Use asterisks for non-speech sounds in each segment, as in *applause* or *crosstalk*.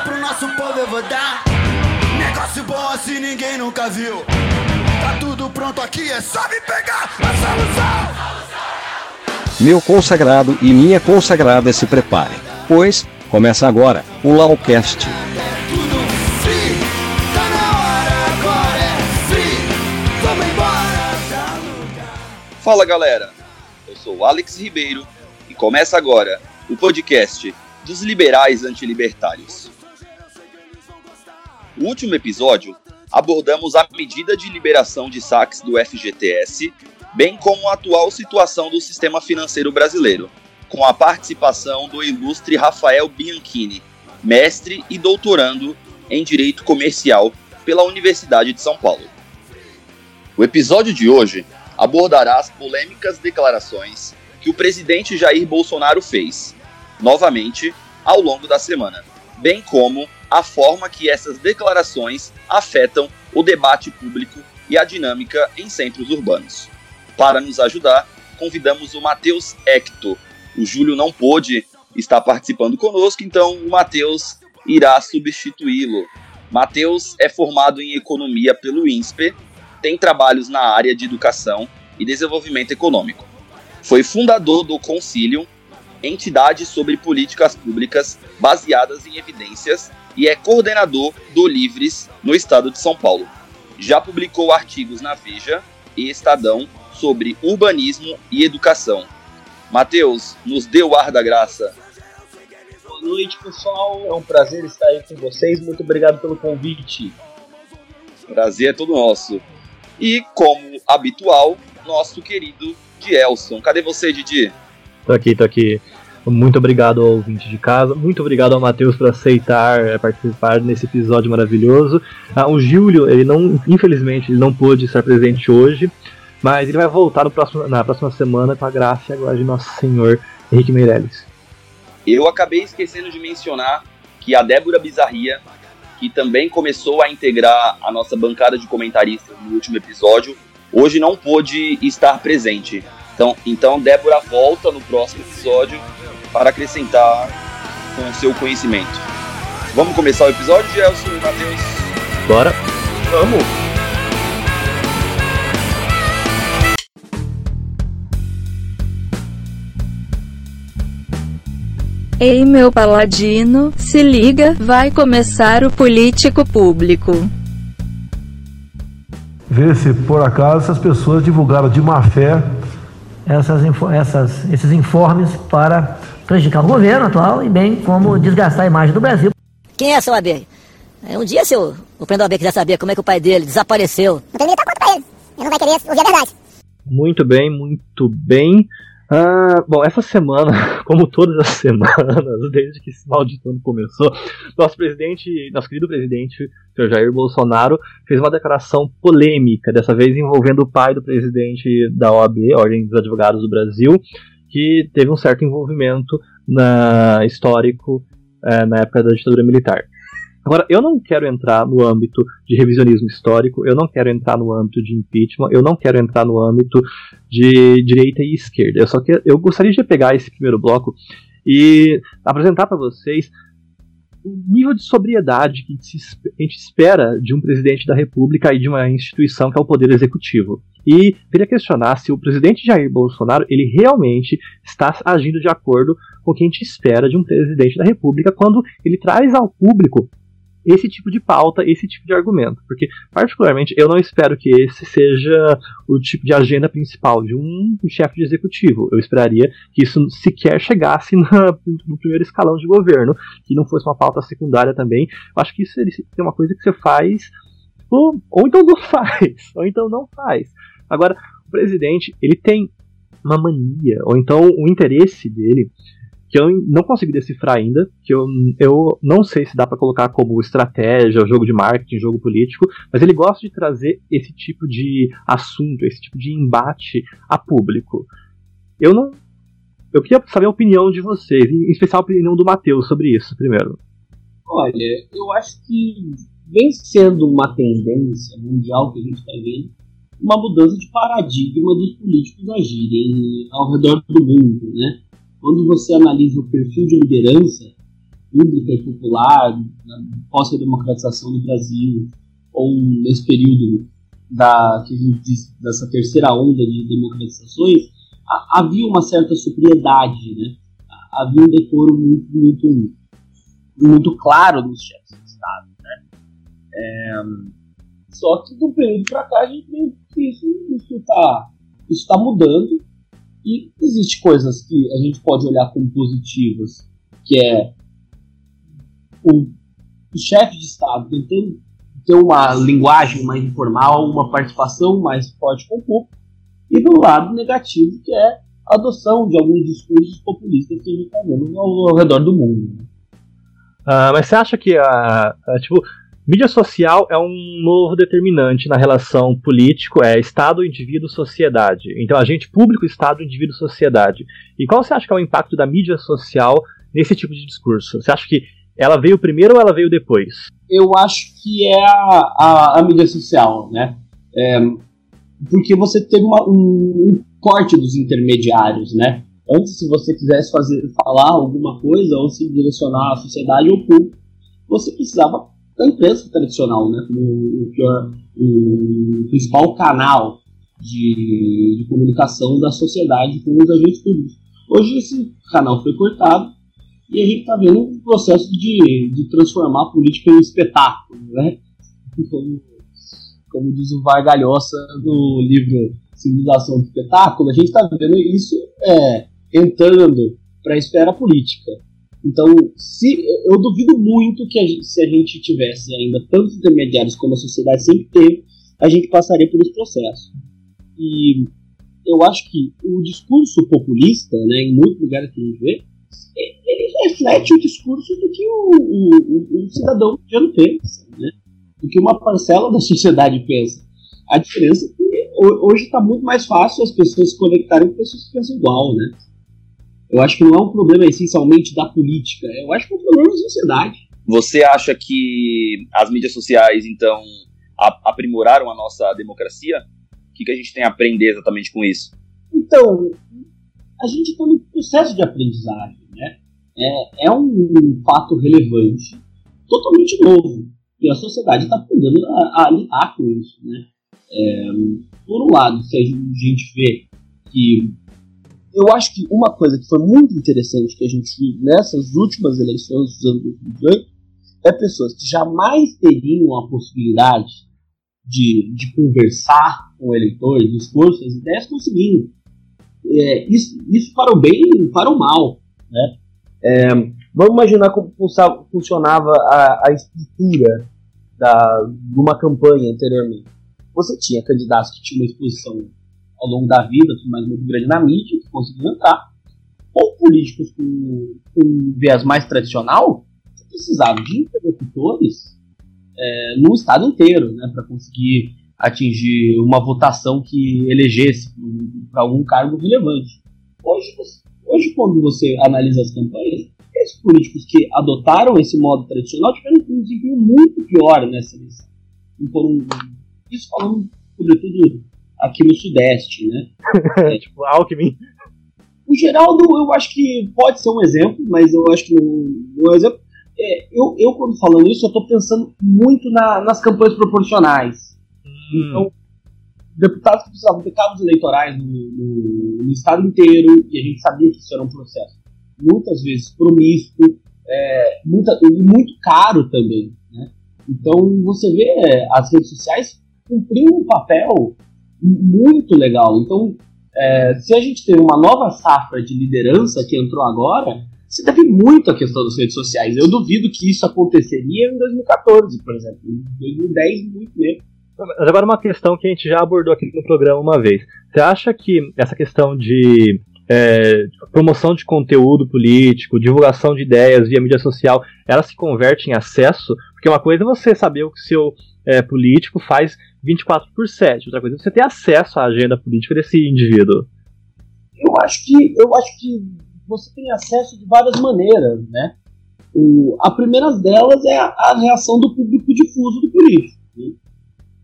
pro nosso povo eu vou dar. Negócio bom assim ninguém nunca viu. Tá tudo pronto aqui, é só me pegar a solução. Meu consagrado e minha consagrada se preparem, pois começa agora o Laucast. Tá é. Fala galera, eu sou o Alex Ribeiro e começa agora o podcast dos liberais antilibertários. No último episódio, abordamos a medida de liberação de saques do FGTS, bem como a atual situação do sistema financeiro brasileiro, com a participação do ilustre Rafael Bianchini, mestre e doutorando em Direito Comercial pela Universidade de São Paulo. O episódio de hoje abordará as polêmicas declarações que o presidente Jair Bolsonaro fez, novamente, ao longo da semana, bem como a forma que essas declarações afetam o debate público e a dinâmica em centros urbanos. Para nos ajudar, convidamos o Matheus Hector. O Júlio não pôde estar participando conosco, então o Matheus irá substituí-lo. Matheus é formado em economia pelo INSPE, tem trabalhos na área de educação e desenvolvimento econômico. Foi fundador do Concilium, entidade sobre políticas públicas baseadas em evidências, e é coordenador do Livres no estado de São Paulo. Já publicou artigos na Veja e Estadão sobre urbanismo e educação. Matheus, nos dê o ar da graça. Boa noite, pessoal. É um prazer estar aí com vocês. Muito obrigado pelo convite. Prazer é todo nosso. E, como habitual, nosso querido Dielson. Cadê você, Didi? Tô aqui, tô aqui. Muito obrigado ao ouvinte de casa, muito obrigado ao Matheus por aceitar é, participar nesse episódio maravilhoso. Ah, o Júlio, ele não, infelizmente, ele não pôde estar presente hoje, mas ele vai voltar próximo, na próxima semana com a graça e a glória de nosso Senhor Henrique Meirelles. Eu acabei esquecendo de mencionar que a Débora Bizarria, que também começou a integrar a nossa bancada de comentaristas no último episódio, hoje não pôde estar presente. Então, então Débora volta no próximo episódio para acrescentar com o seu conhecimento. Vamos começar o episódio, Gelson e Matheus? Bora? Vamos! Ei meu paladino, se liga, vai começar o político público. ver se por acaso essas pessoas divulgaram de má fé essas, essas- esses informes para prejudicar o governo atual e bem como desgastar a imagem do Brasil. Quem é seu AB? É, Um dia, se o, o Prendo AB quiser saber como é que o pai dele desapareceu. Não tem nem conta pra ele. Ele não vai querer ouvir a verdade. Muito bem, muito bem. Ah, bom, essa semana, *laughs* como todas as semanas, *laughs* desde que esse maldito ano começou, nosso presidente, nosso querido presidente, Sr. Jair Bolsonaro, fez uma declaração polêmica, dessa vez envolvendo o pai do presidente da OAB, Ordem dos Advogados do Brasil, que teve um certo envolvimento na histórico eh, na época da ditadura militar. Agora, eu não quero entrar no âmbito de revisionismo histórico, eu não quero entrar no âmbito de impeachment, eu não quero entrar no âmbito de direita e esquerda. Eu só que eu gostaria de pegar esse primeiro bloco e apresentar para vocês o nível de sobriedade que a gente espera de um presidente da República e de uma instituição que é o Poder Executivo. E queria questionar se o presidente Jair Bolsonaro ele realmente está agindo de acordo com o que a gente espera de um presidente da República quando ele traz ao público esse tipo de pauta, esse tipo de argumento. Porque, particularmente, eu não espero que esse seja o tipo de agenda principal de um chefe de executivo. Eu esperaria que isso sequer chegasse *laughs* na- no primeiro escalão de governo, que não fosse uma pauta secundária também. Eu acho que isso é uma coisa que você faz, ou, ou então não *laughs* faz, ou então não faz. Agora, o presidente, ele tem uma mania, ou então o interesse dele que eu não consegui decifrar ainda, que eu, eu não sei se dá para colocar como estratégia, jogo de marketing, jogo político, mas ele gosta de trazer esse tipo de assunto, esse tipo de embate a público. Eu não. Eu queria saber a opinião de vocês, em especial a opinião do Matheus sobre isso, primeiro. Olha, eu acho que vem sendo uma tendência mundial que a gente está vendo, uma mudança de paradigma dos políticos agirem ao redor do mundo, né? Quando você analisa o perfil de liderança, pública e popular, pós-democratização do Brasil, ou nesse período da, que a gente diz, dessa terceira onda de democratizações, a, havia uma certa sobriedade, né? havia um decoro muito, muito, muito claro nos chefes de Estado. Né? É, só que um período para cá a gente vê que isso está isso tá mudando e existe coisas que a gente pode olhar como positivas, que é o, o chefe de Estado tentando ter uma linguagem mais informal, uma participação mais forte com o público, e do lado negativo, que é a adoção de alguns discursos populistas que a gente está vendo ao, ao, redor do mundo. Uh, mas você acha que a, tipo, mídia social é um novo determinante na relação político, é Estado, indivíduo, sociedade. Então, agente público, Estado, indivíduo, sociedade. E qual você acha que é o impacto da mídia social nesse tipo de discurso? Você acha que ela veio primeiro ou ela veio depois? Eu acho que é a, a, a mídia social, né? É, porque você teve uma, um, um, corte dos intermediários, né? Antes, se você quisesse fazer, falar alguma coisa ou se direcionar à sociedade ou público, você precisava da imprensa tradicional, né? Como o, pior, o principal canal de, de comunicação da sociedade com os agentes públicos. Hoje esse canal foi cortado e a gente está vendo um processo de, de transformar a política em um espetáculo, né? *laughs* Como, como diz o Vargalhosa no livro Civilização do Espetáculo, a gente está vendo isso é, entrando para a esfera política. Então, se, eu duvido muito que a gente, se a gente tivesse ainda tantos intermediários como a sociedade sempre teve, a gente passaria por esse processo. E eu acho que o discurso populista, né, em muitos lugares que a gente vê, ele reflete o discurso do que o, o, o cidadão mediano pensa, né? do que uma parcela da sociedade pensa. A diferença é que hoje está muito mais fácil as pessoas se conectarem com pessoas que pensam igual, né? Eu acho que não é um problema essencialmente da política, eu acho que é um problema da sociedade. Você acha que as mídias sociais, então, aprimoraram a nossa democracia? O que, que a gente tem a aprender exatamente com isso? Então, a gente está no processo de aprendizagem, né? É, é um fato relevante, totalmente novo, e a sociedade está aprendendo a, a, lidar com isso, né? É, por um lado, se a gente vê que eu acho que uma coisa que foi muito interessante que a gente viu nessas últimas eleições dos anos 2018 é pessoas que jamais teriam a possibilidade de, de conversar com o eleitor, de expor suas ideias, conseguindo é, isso, isso para o bem e para o mal. Né? É, vamos imaginar como funcionava a, a estrutura da, de uma campanha anteriormente. Você tinha candidatos que tinham uma exposição ao longo da vida, mas muito grande na mídia, que conseguiam entrar, ou políticos com, com um viés mais tradicional, que precisavam de interlocutores é, no estado inteiro, né, para conseguir atingir uma votação que elegesse para algum cargo relevante. Hoje, hoje, quando você analisa as campanhas, esses políticos que adotaram esse modo tradicional tiveram um desempenho muito pior nessa eleição. Um, isso falando, sobretudo, aqui no Sudeste, né? *laughs* é, tipo, Alckmin. O Geraldo, eu acho que pode ser um exemplo, mas eu acho que não, é um exemplo. É, eu, eu, quando falando isso, eu estou pensando muito na, nas campanhas proporcionais Hum. Então, deputados que precisavam ter cabos eleitorais no, no, no, estado inteiro, e a gente sabia que isso era um processo muitas vezes promíscuo, é, muita, e muito caro também. Né? Então, você vê é, as redes sociais cumprindo um papel muito legal. Então, é, se a gente tem uma nova safra de liderança que entrou agora, se deve muito à questão das redes sociais. Eu duvido que isso aconteceria em 2014, por exemplo. Em 2010, muito menos. Mas agora uma questão que a gente já abordou aqui no programa uma vez. Você acha que essa questão de é, promoção de conteúdo político, divulgação de ideias via mídia social, ela se converte em acesso? Porque uma coisa é você saber o que seu é, político faz 24 por 7, outra coisa é você ter acesso à agenda política desse indivíduo. Eu acho que, eu acho que você tem acesso de várias maneiras, né? O, a primeira delas é a, a reação do público difuso do político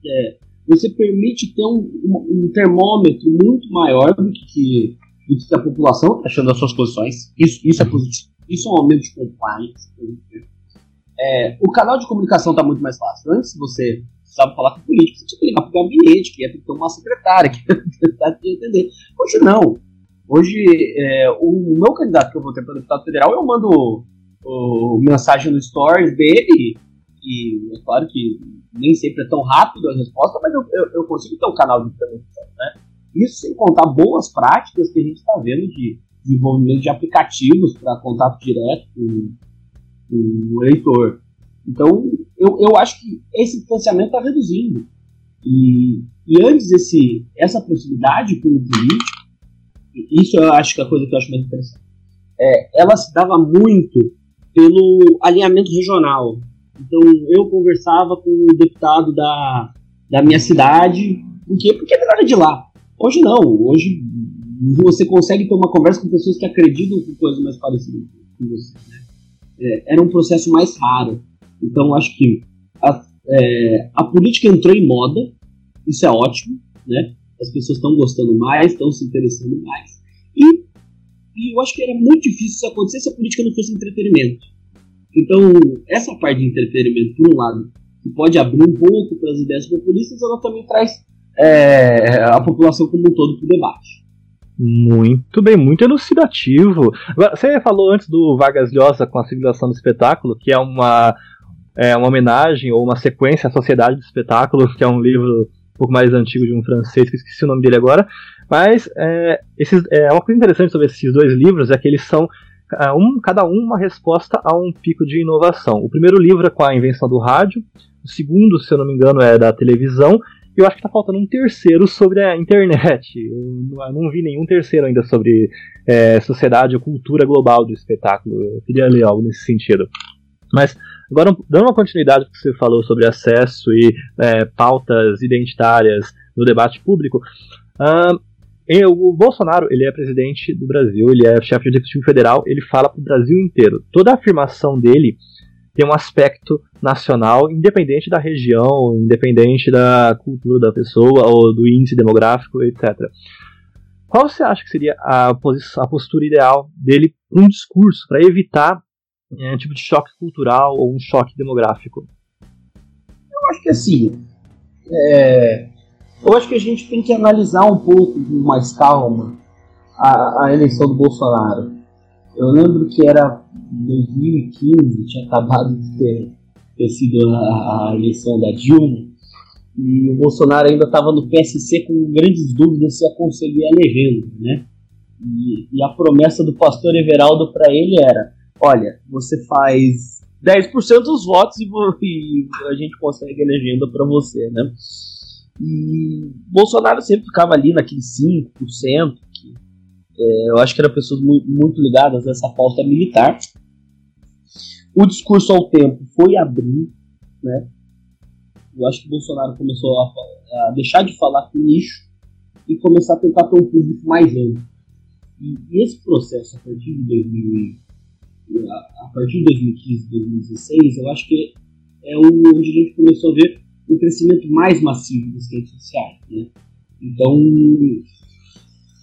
é, você permite ter um, um, um, termômetro muito maior do que, do que a população está achando das suas posições. Isso, isso é positivo. Isso é um aumento de compliance. É, o canal de comunicação está muito mais fácil. Antes você precisava falar com o político, você tinha que ligar para o gabinete, que ia ter uma secretária, que *laughs* ia tentar entender. Hoje não. Hoje, é, o meu candidato que eu vou ter para deputado federal, eu mando o, mensagem no stories dele, e é claro que nem sempre é tão rápido a resposta, mas eu, eu, eu consigo ter um canal de intervenção, né? Isso sem contar boas práticas que a gente está vendo de desenvolvimento de aplicativos para contato direto com, com, o eleitor. Então, eu, eu acho que esse distanciamento está reduzindo. E, e antes esse, essa proximidade com o político, isso eu acho que é a coisa que eu acho mais interessante, é, ela se dava muito pelo alinhamento regional. Então, eu conversava com o deputado da, da minha cidade, por quê? Porque ele era de lá. Hoje não, hoje você consegue ter uma conversa com pessoas que acreditam com coisas mais parecidas com você. Né? É, era um processo mais raro. Então acho que a, é, a política entrou em moda, isso é ótimo, né? As pessoas estão gostando mais, estão se interessando mais. E, e eu acho que era muito difícil isso acontecer se a política não fosse entretenimento. Então, essa parte de entretenimento, por um lado, que pode abrir um pouco para as ideias populistas, ela também traz é, a população como um todo para o debate. Muito bem, muito elucidativo. Você falou antes do Vargas Llosa com a civilização do espetáculo, que é uma, é uma homenagem ou uma sequência à Sociedade do Espetáculo, que é um livro um pouco mais antigo de um francês, que esqueci o nome dele agora. Mas é, esses, é, uma coisa interessante sobre esses dois livros é que eles são um, cada um uma resposta a um pico de inovação. O primeiro livro é com a invenção do rádio, o segundo, se eu não me engano, é da televisão, eu acho que tá faltando um terceiro sobre a internet. Eu não vi nenhum terceiro ainda sobre é, sociedade ou cultura global do espetáculo. Eu queria ler algo nesse sentido. Mas, agora, dando uma continuidade que você falou sobre acesso e é, pautas identitárias no debate público, uh, o Bolsonaro ele é presidente do Brasil, ele é chefe de executivo federal, ele fala para o Brasil inteiro. Toda a afirmação dele tem um aspecto nacional, independente da região, independente da cultura da pessoa ou do índice demográfico, etc. Qual você acha que seria a, posição, a postura ideal dele para um discurso, para evitar é, um tipo de choque cultural ou um choque demográfico? Eu acho que assim, é, eu acho que a gente tem que analisar um pouco com mais calma a, a eleição do Bolsonaro. Eu lembro que era 2015, tinha acabado de ter, ter sido a, a eleição da Dilma, e o Bolsonaro ainda estava no PSC com grandes dúvidas se ia conseguir a legenda, né? E, e, a promessa do pastor Everaldo para ele era: olha, você faz 10% dos votos e, e, a gente consegue a legenda para você, né? E Bolsonaro sempre ficava ali naquele 5%, que é, eu acho que eram pessoas muito, ligadas a essa pauta militar. O discurso ao tempo foi abrindo, né? Eu acho que Bolsonaro começou a, a deixar de falar com nicho e começar a tentar ter um público mais amplo. E, e esse processo, a partir de 2000, a, partir de 2015, 2016, eu acho que é onde a gente começou a ver um crescimento mais massivo das redes sociais, né? Então,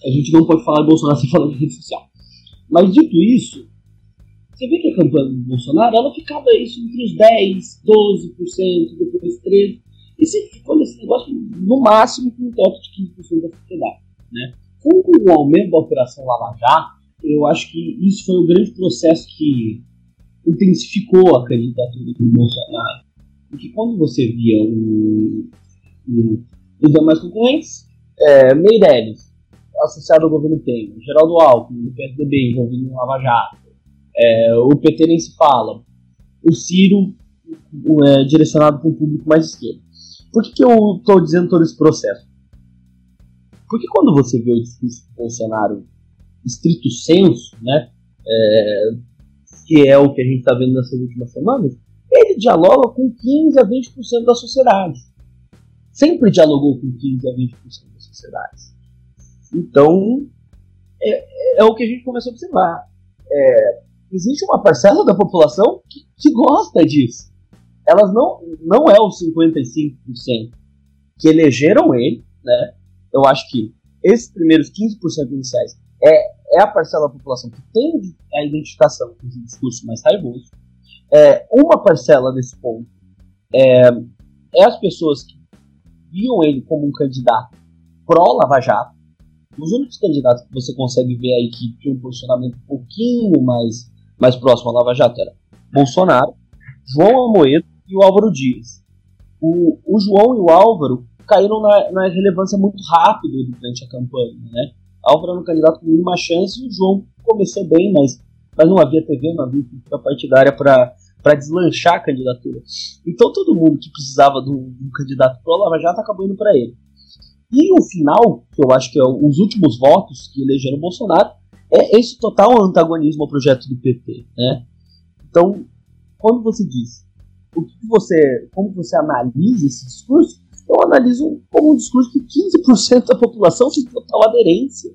a gente não pode falar de Bolsonaro sem falar de rede social. Mas dito isso, você vê que a campanha do Bolsonaro, ela ficava isso entre os 10, 12%, depois 13%. E você ficou nesse negócio no máximo com um teto de 15% da sociedade. Né? Com o aumento da Operação Lava Jato, eu acho que isso foi o grande processo que intensificou a candidatura do Bolsonaro. Porque quando você via o, o, os demais concorrentes, é, Meirelles, associado ao governo Temer, Geraldo Alckmin, do PSDB, envolvido no Lava Jato, é, o PT nem se fala. O Ciro é, direcionado para um público mais esquerdo. Por que, que eu estou dizendo todo esse processo? Porque quando você vê o discurso do Bolsonaro estrito senso, né, é, que é o que a gente está vendo nessas últimas semanas, ele dialoga com 15 a 20% da sociedade. Sempre dialogou com 15 a 20% da sociedade. Então, é, é, o que a gente começou a observar. É, existe uma parcela da população que, que gosta disso. Elas não, não é os 55% que elegeram ele, né? Eu acho que esses primeiros 15% iniciais é, é a parcela da população que tem a identificação com esse discurso mais raivoso. É, uma parcela desse ponto é, é as pessoas que viam ele como um candidato pró-Lava Jato. Os únicos candidatos que você consegue ver aí que tinham um posicionamento um pouquinho mais, mais próximo à Lava Jato era Bolsonaro, João Amoedo e o Álvaro Dias. O, o João e o Álvaro caíram na, na relevância muito rápido durante a campanha, né? Álvaro era um candidato com mínima chance e o João começou bem, mas, mas não havia TV, não havia cultura partidária para deslanchar a candidatura. Então todo mundo que precisava de um, de um candidato pro Lava Jato acabou indo para ele. E o final, que eu acho que é os últimos votos que elegeram o Bolsonaro, é esse total antagonismo ao projeto do PT, né? Então, quando você diz o que você, como você analisa esse discurso, eu analiso como um discurso que 15% da população tem total aderência.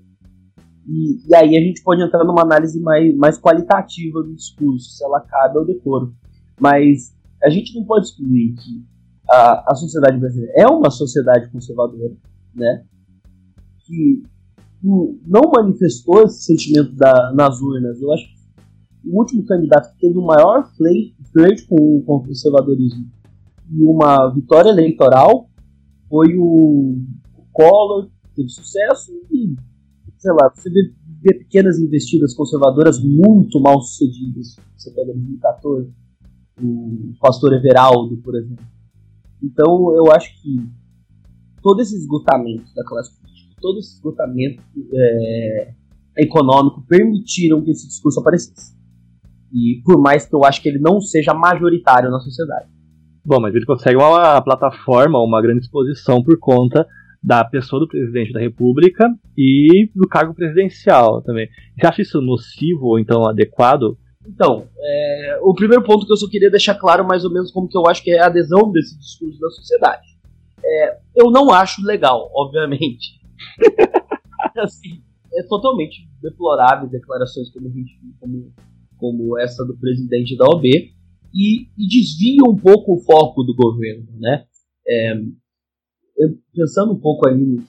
E, e, aí a gente pode entrar numa análise mais, mais qualitativa do discurso, se ela cabe ao decoro. Mas a gente não pode excluir que a, a sociedade brasileira é uma sociedade conservadora, né? Que não manifestou esse sentimento da, nas urnas. Eu acho que o último candidato que teve o maior flerte com, com o conservadorismo e uma vitória eleitoral foi o, Collor, teve sucesso, e, sei lá, você vê, vê pequenas investidas conservadoras muito mal sucedidas. Você pega 2014, o pastor Everaldo, por exemplo. Então, eu acho que todo esse esgotamento da classe política, todo esse esgotamento é, econômico permitiram que esse discurso aparecesse. E por mais que eu acho que ele não seja majoritário na sociedade. Bom, mas ele consegue uma plataforma, uma grande exposição por conta da pessoa do presidente da República e do cargo presidencial também. Você acha isso nocivo ou então adequado? Então, é, o primeiro ponto que eu só queria deixar claro mais ou menos como que eu acho que é a adesão desse discurso da sociedade. É, eu não acho legal, obviamente. *laughs* assim, é totalmente deplorável declarações como, como, como essa do presidente da OB e, e desvia um pouco o foco do governo, né? É, pensando um pouco aí,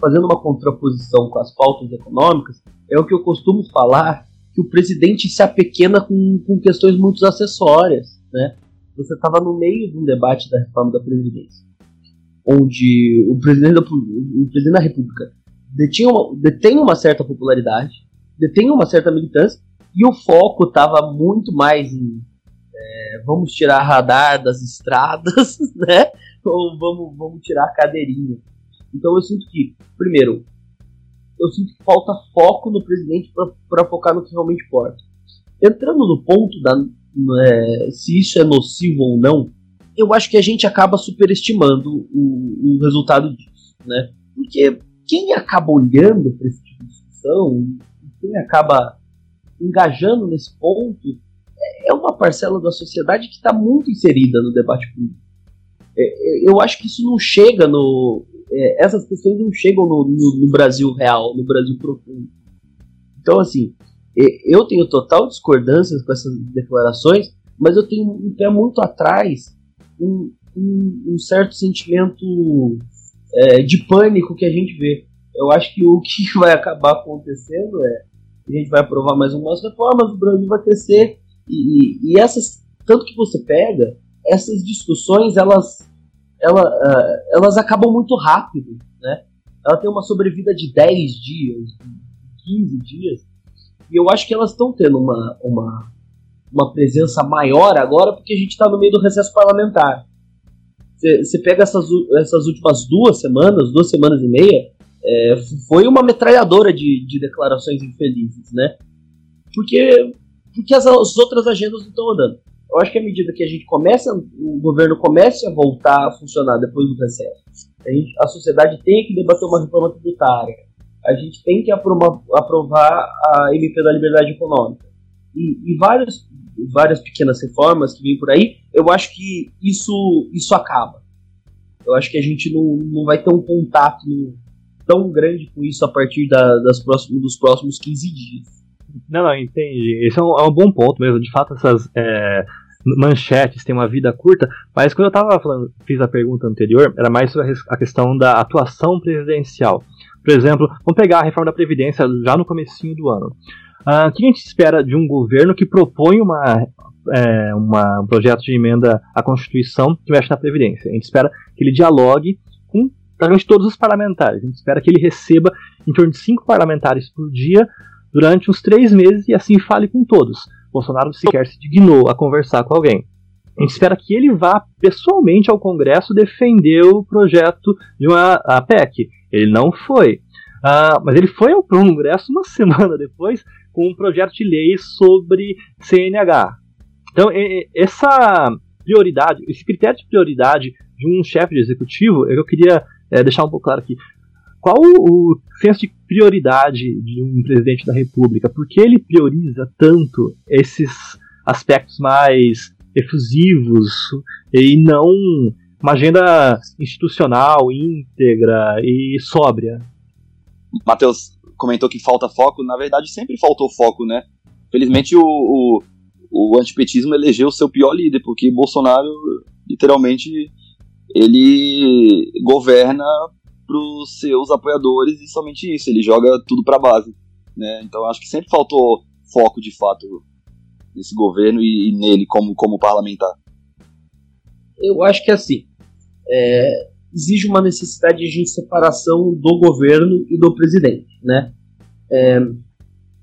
fazendo uma contraposição com as pautas econômicas, é o que eu costumo falar que o presidente se apequena com, com questões muito acessórias, né? Você estava no meio de um debate da reforma da Previdência, onde o presidente da, o presidente da República detinha uma, detém uma certa popularidade, detém uma certa militância, e o foco estava muito mais em é, vamos tirar radar das estradas, *laughs* né? Ou vamos, vamos tirar cadeirinha. Então eu sinto que, primeiro, eu sinto que falta foco no presidente para focar no que realmente importa. Entrando no ponto da é, se isso é nocivo ou não, eu acho que a gente acaba superestimando o, o resultado disso, né? Porque quem acaba olhando para esse tipo de discussão, quem acaba engajando nesse ponto, é uma parcela da sociedade que está muito inserida no debate público. É, é, eu acho que isso não chega no. É, essas questões não chegam no, no, no, Brasil real, no Brasil profundo. Então, assim, é, eu tenho total discordância com essas declarações, mas eu tenho um pé muito atrás, um, um, um certo sentimento é, de pânico que a gente vê. Eu acho que o que *laughs* vai acabar acontecendo é a gente vai aprovar mais umas reformas, o Brasil vai crescer e, e, essas, tanto que você pega, essas discussões, elas, ela, uh, elas acabam muito rápido, né? Ela tem uma sobrevida de 10 dias, 15 dias, e eu acho que elas estão tendo uma, uma, uma presença maior agora porque a gente está no meio do recesso parlamentar. Você pega essas, essas últimas duas semanas, duas semanas e meia, é, foi uma metralhadora de, de declarações infelizes, né? Porque porque as, as outras agendas não estão andando. Eu acho que à medida que a gente começa, o governo comece a voltar a funcionar depois do recesso, a, gente, a sociedade tem que debater uma reforma tributária, a gente tem que aprovar, a MP da liberdade econômica e, e várias, várias pequenas reformas que vêm por aí, eu acho que isso, isso acaba. Eu acho que a gente não, não vai ter um contato tão grande com isso a partir da, das próximos, dos próximos 15 dias. Não, não, entendi. Esse é um, é um bom ponto mesmo. De fato, essas é, manchetes têm uma vida curta, mas quando eu tava falando, fiz a pergunta anterior, era mais sobre a questão da atuação presidencial. Por exemplo, vamos pegar a reforma da Previdência já no comecinho do ano. Uh, o que a gente espera de um governo que propõe uma, é, uma, um projeto de emenda à Constituição que mexe na Previdência? A gente espera que ele dialogue com praticamente todos os parlamentares. A gente espera que ele receba em torno de cinco parlamentares por dia durante uns três meses e assim fale com todos. Bolsonaro sequer se dignou a conversar com alguém. A gente espera que ele vá pessoalmente ao Congresso defender o projeto de uma PEC. Ele não foi. Uh, mas ele foi ao Congresso uma *laughs* semana depois com um projeto de lei sobre CNH. Então, essa prioridade, esse critério de prioridade de um chefe de executivo, eu queria é, deixar um pouco claro aqui. Qual o senso de prioridade de um presidente da República? Por que ele prioriza tanto esses aspectos mais efusivos e não uma agenda institucional, íntegra e sóbria? Matheus comentou que falta foco, na verdade sempre faltou foco, né? Felizmente o, o, o antipetismo elegeu o seu pior líder, porque Bolsonaro literalmente ele governa para os seus apoiadores e somente isso, ele joga tudo para base, né? Então acho que sempre faltou foco de fato nesse governo e, e nele como como parlamentar. Eu acho que é assim, é, exige uma necessidade de separação do governo e do presidente, né? É,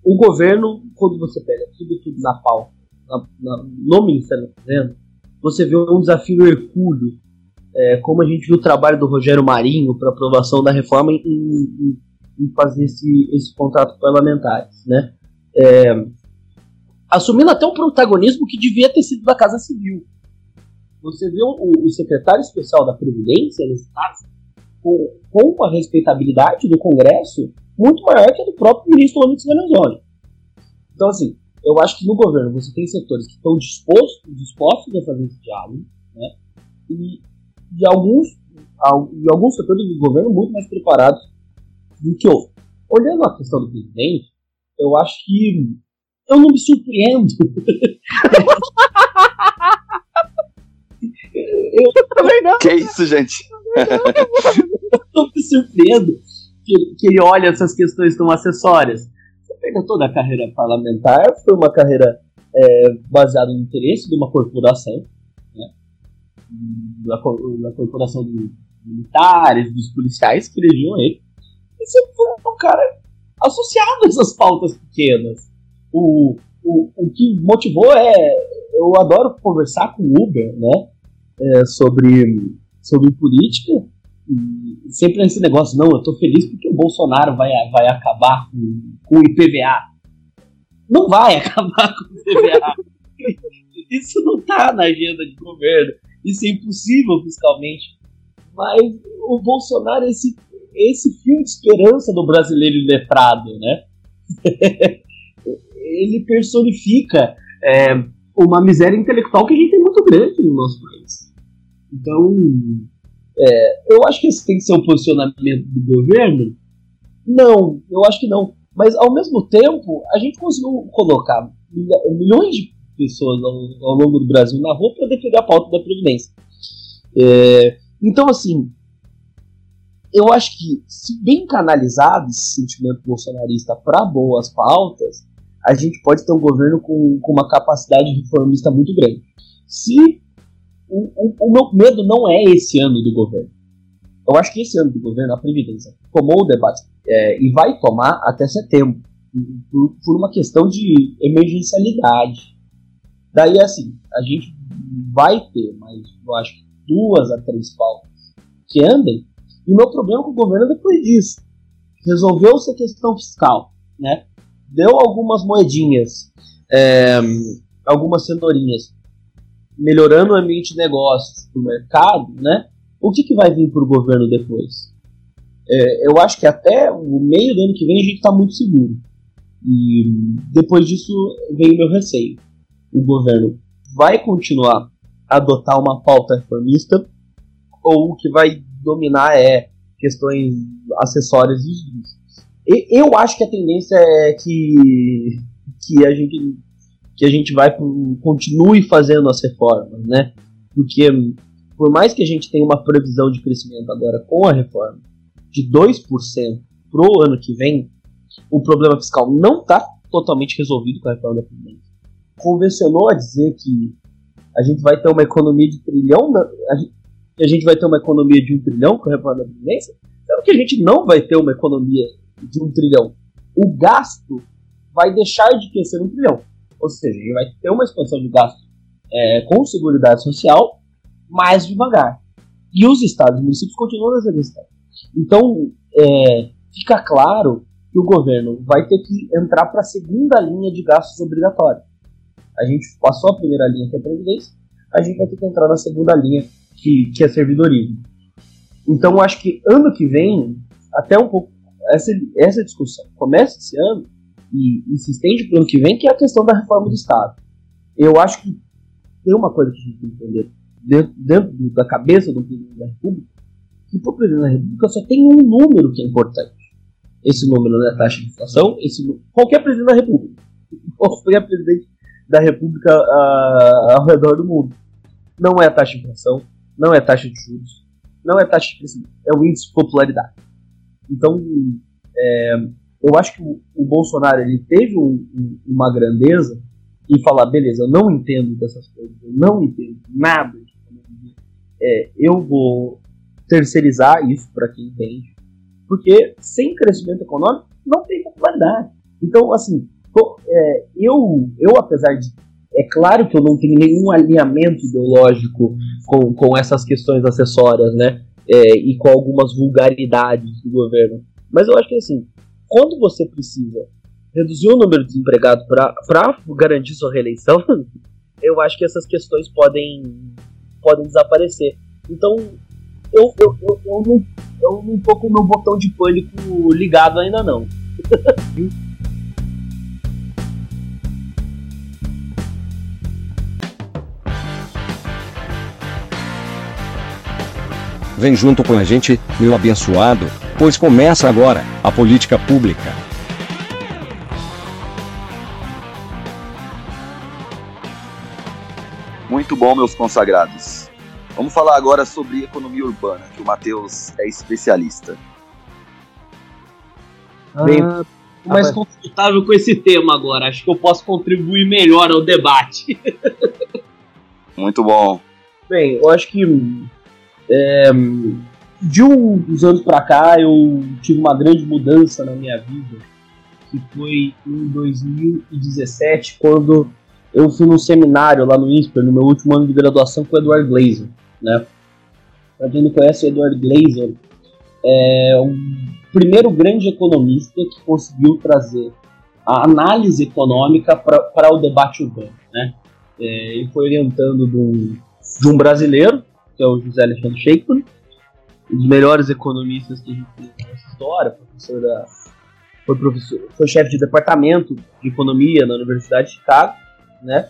o governo, quando você pega tudo na pauta, na, na, no Ministério da Fazenda, você vê um desafio hercúleo é, como a gente viu o trabalho do Rogério Marinho para aprovação da reforma em, em, em, fazer esse, esse contrato parlamentar, né? É, assumindo até um protagonismo que devia ter sido da Casa Civil. Você vê o, o secretário especial da Previdência, nesse caso, com, com uma respeitabilidade do Congresso muito maior que a do próprio ministro Onyx Venezuela. Então, assim, eu acho que no governo você tem setores que estão dispostos, dispostos a fazer esse diálogo, né? E, de alguns, de alguns setores do governo muito mais preparados do que outros. Olhando a questão do presidente, eu acho que eu não me surpreendo. *laughs* eu também não. Que isso, gente? *laughs* eu não me surpreendo que, que ele olha essas questões tão acessórias. Você pega toda a carreira parlamentar, foi uma carreira é, baseada no interesse de uma corporação, da, da corporação dos militares, dos policiais que elegiam ele. E sempre foi um cara associado a essas pautas pequenas. O, o, o que motivou é. Eu adoro conversar com o Uber, né? É, sobre, sobre política. E sempre esse negócio, não, eu tô feliz porque o Bolsonaro vai, vai acabar com, com o IPVA. Não vai *laughs* acabar com o IPVA. Isso não tá na agenda de governo isso é impossível fiscalmente. Mas o Bolsonaro esse, esse fio de esperança do brasileiro letrado, né? *laughs* Ele personifica é, uma miséria intelectual que a gente tem muito grande no nosso país. Então, é, eu acho que esse tem que ser o posicionamento do governo? Não, eu acho que não. Mas, ao mesmo tempo, a gente conseguiu colocar milhões de pessoas ao, ao longo do Brasil na rua para defender a pauta da Previdência. É, então, assim, eu acho que, se bem canalizado esse sentimento bolsonarista para boas pautas, a gente pode ter um governo com, com uma capacidade reformista muito grande. Se o, o, o, meu medo não é esse ano do governo. Eu acho que esse ano do governo, a Previdência tomou o debate é, e vai tomar até setembro, por, por uma questão de emergencialidade. Daí, assim, a gente vai ter, mas eu acho que duas a três pautas que andem. E o meu problema com o governo é depois disso. Resolveu-se a questão fiscal, né? Deu algumas moedinhas, é, algumas cenourinhas, melhorando o ambiente de negócios do mercado, né? O que, que vai vir para o governo depois? É, eu acho que até o meio do ano que vem a gente está muito seguro. E depois disso vem o meu receio o governo vai continuar a adotar uma pauta reformista ou o que vai dominar é questões acessórias e eu acho que a tendência é que, que a gente que a gente vai continue fazendo as reformas, né? Porque por mais que a gente tenha uma previsão de crescimento agora com a reforma de 2% pro ano que vem, o problema fiscal não está totalmente resolvido com a reforma da Previdência. Convencionou a dizer que a gente vai ter uma economia de trilhão, a gente, a gente vai ter uma economia de um trilhão com a reforma da Previdência, sendo que a gente não vai ter uma economia de um trilhão. O gasto vai deixar de crescer um trilhão. Ou seja, a gente vai ter uma expansão de gasto é, com Seguridade Social mais devagar. E os estados e municípios continuam nessa questão. Então, é, fica claro que o governo vai ter que entrar para a segunda linha de gastos obrigatórios. A gente passou a primeira linha, que é a Previdência, a gente vai ter que entrar na segunda linha, que, que é servidorismo. Então, acho que ano que vem, até um pouco, essa, essa discussão começa esse ano e, e se estende para o ano que vem, que é a questão da reforma do Estado. Eu acho que tem uma coisa que a gente tem que entender dentro, dentro da cabeça do presidente da República, que para o presidente da República só tem um número que é importante. Esse número é a taxa de inflação, esse, qualquer presidente da República, *laughs* qualquer presidente da República uh, ao redor do mundo. Não é a taxa de inflação, não é a taxa de juros, não é a taxa de crescimento, é o índice de popularidade. Então, é, eu acho que o, o Bolsonaro ele teve um, um, uma grandeza e falar, beleza, eu não entendo dessas coisas, eu não entendo nada de economia, é, eu vou terceirizar isso para quem entende, porque sem crescimento econômico não tem popularidade. Então, assim, é, eu, eu apesar de é claro que eu não tenho nenhum alinhamento ideológico com, com essas questões acessórias, né? É, e com algumas vulgaridades do governo. Mas eu acho que assim, quando você precisa reduzir o número de desempregados para garantir sua reeleição, *laughs* eu acho que essas questões podem, podem desaparecer. Então, eu, eu, eu, eu, não, eu não tô com o meu botão de pânico ligado ainda não. *laughs* Vem junto com a gente, meu abençoado, pois começa agora a política pública. Muito bom, meus consagrados. Vamos falar agora sobre economia urbana, que o Matheus é especialista. Bem, ah, mais confortável com esse tema agora. Acho que eu posso contribuir melhor ao debate. *laughs* Muito bom. Bem, eu acho que é, de uns anos para cá eu tive uma grande mudança na minha vida, que foi em 2017, quando eu fui num seminário lá no INSPER, no meu último ano de graduação com o Eduardo Glazer. Né? Para quem não conhece, o Eduardo Glazer é o primeiro grande economista que conseguiu trazer a análise econômica para o debate urbano. Né? É, ele foi orientando de um, de um brasileiro, que é o José Alexandre Shakespeare, um dos melhores economistas que a gente tem nessa história, professor da, foi, professor, foi chefe de departamento de economia na Universidade de Chicago, né?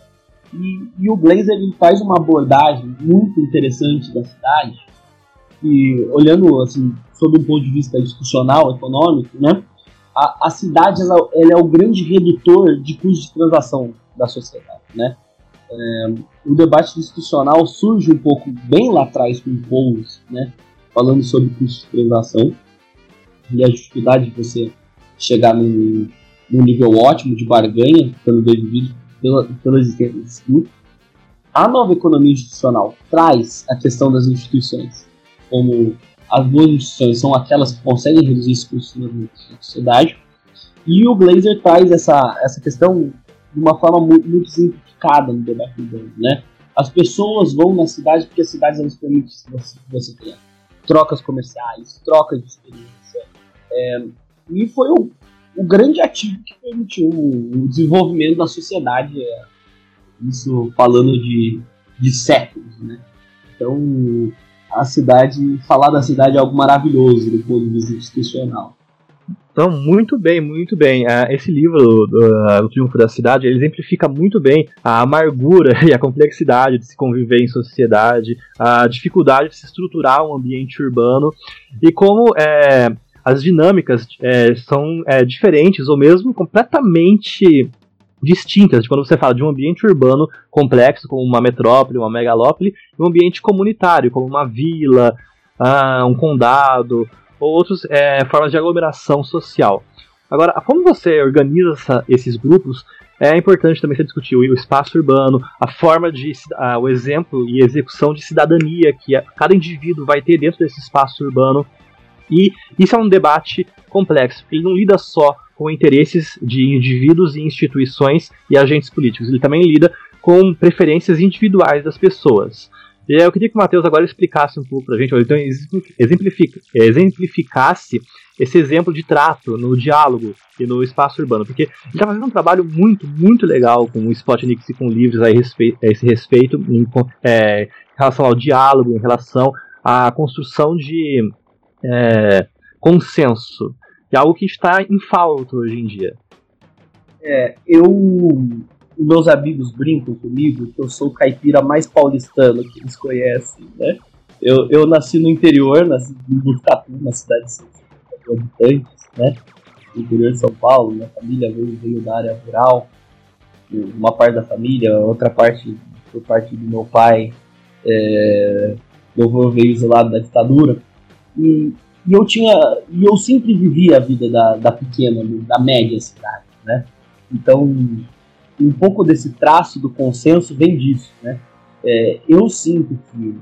E, e o Glazer ele faz uma abordagem muito interessante da cidade, e olhando assim, sob um ponto de vista institucional, econômico, né? A, a cidade ela, ela é o grande redutor de custos de transação da sociedade, né? É, o debate institucional surge um pouco bem lá atrás com o Poulos, né? Falando sobre custos de transação e a dificuldade de você chegar num, num nível ótimo de barganha pelo devido pela, pela existência desse grupo. A nova economia institucional traz a questão das instituições, como as boas instituições são aquelas que conseguem reduzir esse custo na sociedade, e o Glazer traz essa, essa questão de uma forma muito, muito simplificada no debate urbano, né? As pessoas vão na cidade porque as cidades elas permitem que você, você tenha trocas comerciais, trocas de experiência. É, e foi o, o grande ativo que permitiu o, desenvolvimento da sociedade, é, isso falando de, de séculos, né? Então, a cidade, falar da cidade é algo maravilhoso do ponto de vista institucional. Então, muito bem, muito bem. Uh, esse livro, O Triunfo da Cidade, ele exemplifica muito bem a amargura *laughs* e a complexidade de se conviver em sociedade, a dificuldade de se estruturar um ambiente urbano e como é, as dinâmicas é, são é, diferentes ou mesmo completamente distintas de quando você fala de um ambiente urbano complexo, como uma metrópole, uma megalópole, e um ambiente comunitário, como uma vila, ah, um condado, ou outras é, formas de aglomeração social. Agora, como você organiza essa, esses grupos, é importante também ser discutir o espaço urbano, a forma de, a, o exemplo e execução de cidadania que a, cada indivíduo vai ter dentro desse espaço urbano. E isso é um debate complexo, ele não lida só com interesses de indivíduos e instituições e agentes políticos, ele também lida com preferências individuais das pessoas. E eu queria que o Matheus agora explicasse um pouco para a gente, ou então exemplifica, exemplificasse esse exemplo de trato no diálogo e no espaço urbano, porque ele está fazendo um trabalho muito, muito legal com o Spotnik e com livros a, respeito, a esse respeito, em, é, em, relação ao diálogo, em relação à construção de é, consenso, que é algo que está em falta hoje em dia. É, eu meus amigos brincam comigo que eu sou o caipira mais paulistano que eles conhecem, né? Eu, eu nasci no interior, nasci em Botucatu, uma cidade de 60 habitantes, né? No interior de São Paulo, minha família veio, veio da área rural, uma parte da família, outra parte por parte do meu pai, é, meu avô veio isolado da ditadura, e, e eu tinha, e eu sempre vivi a vida da, da pequena, da média cidade, né? Então um pouco desse traço do consenso vem disso, né? É, eu sinto que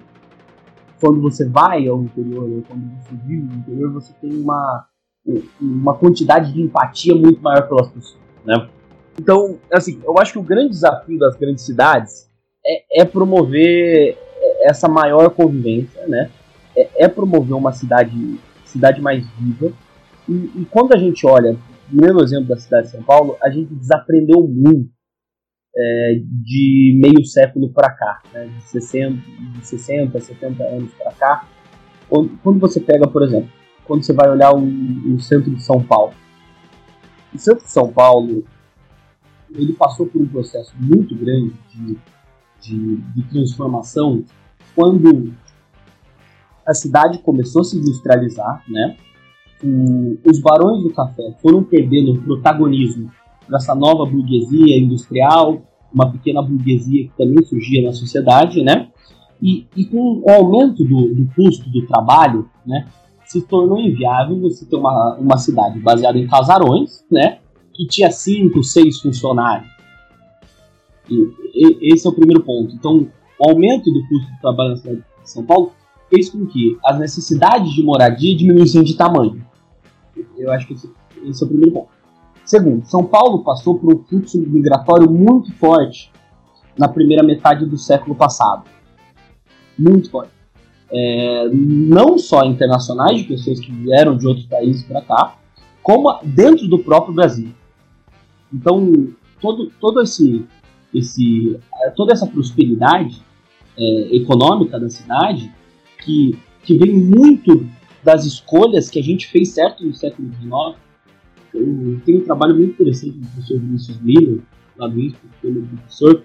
quando você vai ao interior, ou quando você vive no interior, você tem uma, uma quantidade de empatia muito maior pelas pessoas, né? Então, assim, eu acho que o grande desafio das grandes cidades é, é promover essa maior convivência, né? É, é, promover uma cidade, cidade mais viva. E, e quando a gente olha, primeiro exemplo da cidade de São Paulo, a gente desaprendeu muito é, de meio século para cá, né, de, 60, de 60, 70 anos para cá. Quando você pega, por exemplo, quando você vai olhar o, centro de São Paulo, o centro de São Paulo ele passou por um processo muito grande de, de, de transformação quando a cidade começou a se industrializar, né? O, os barões do café foram perdendo protagonismo dessa nova burguesia industrial, uma pequena burguesia que também surgia na sociedade, né? E, e com o aumento do, do, custo do trabalho, né, se tornou inviável você ter uma, uma cidade baseada em casarões, né, que tinha cinco, seis funcionários. E, e, esse é o primeiro ponto. Então, o aumento do custo do trabalho na cidade de São Paulo fez com que as necessidades de moradia diminuíssem de tamanho. Eu acho que esse, esse é o primeiro ponto. Segundo, São Paulo passou por um fluxo migratório muito forte na primeira metade do século passado. Muito forte. É, não só internacionais, de pessoas que vieram de outros países para cá, como dentro do próprio Brasil. Então, todo, todo esse, esse, toda essa prosperidade é, econômica da cidade, que, que vem muito das escolhas que a gente fez certo no século XIX, tem um trabalho muito interessante do professor Vinícius Miller, lá do pelo professor,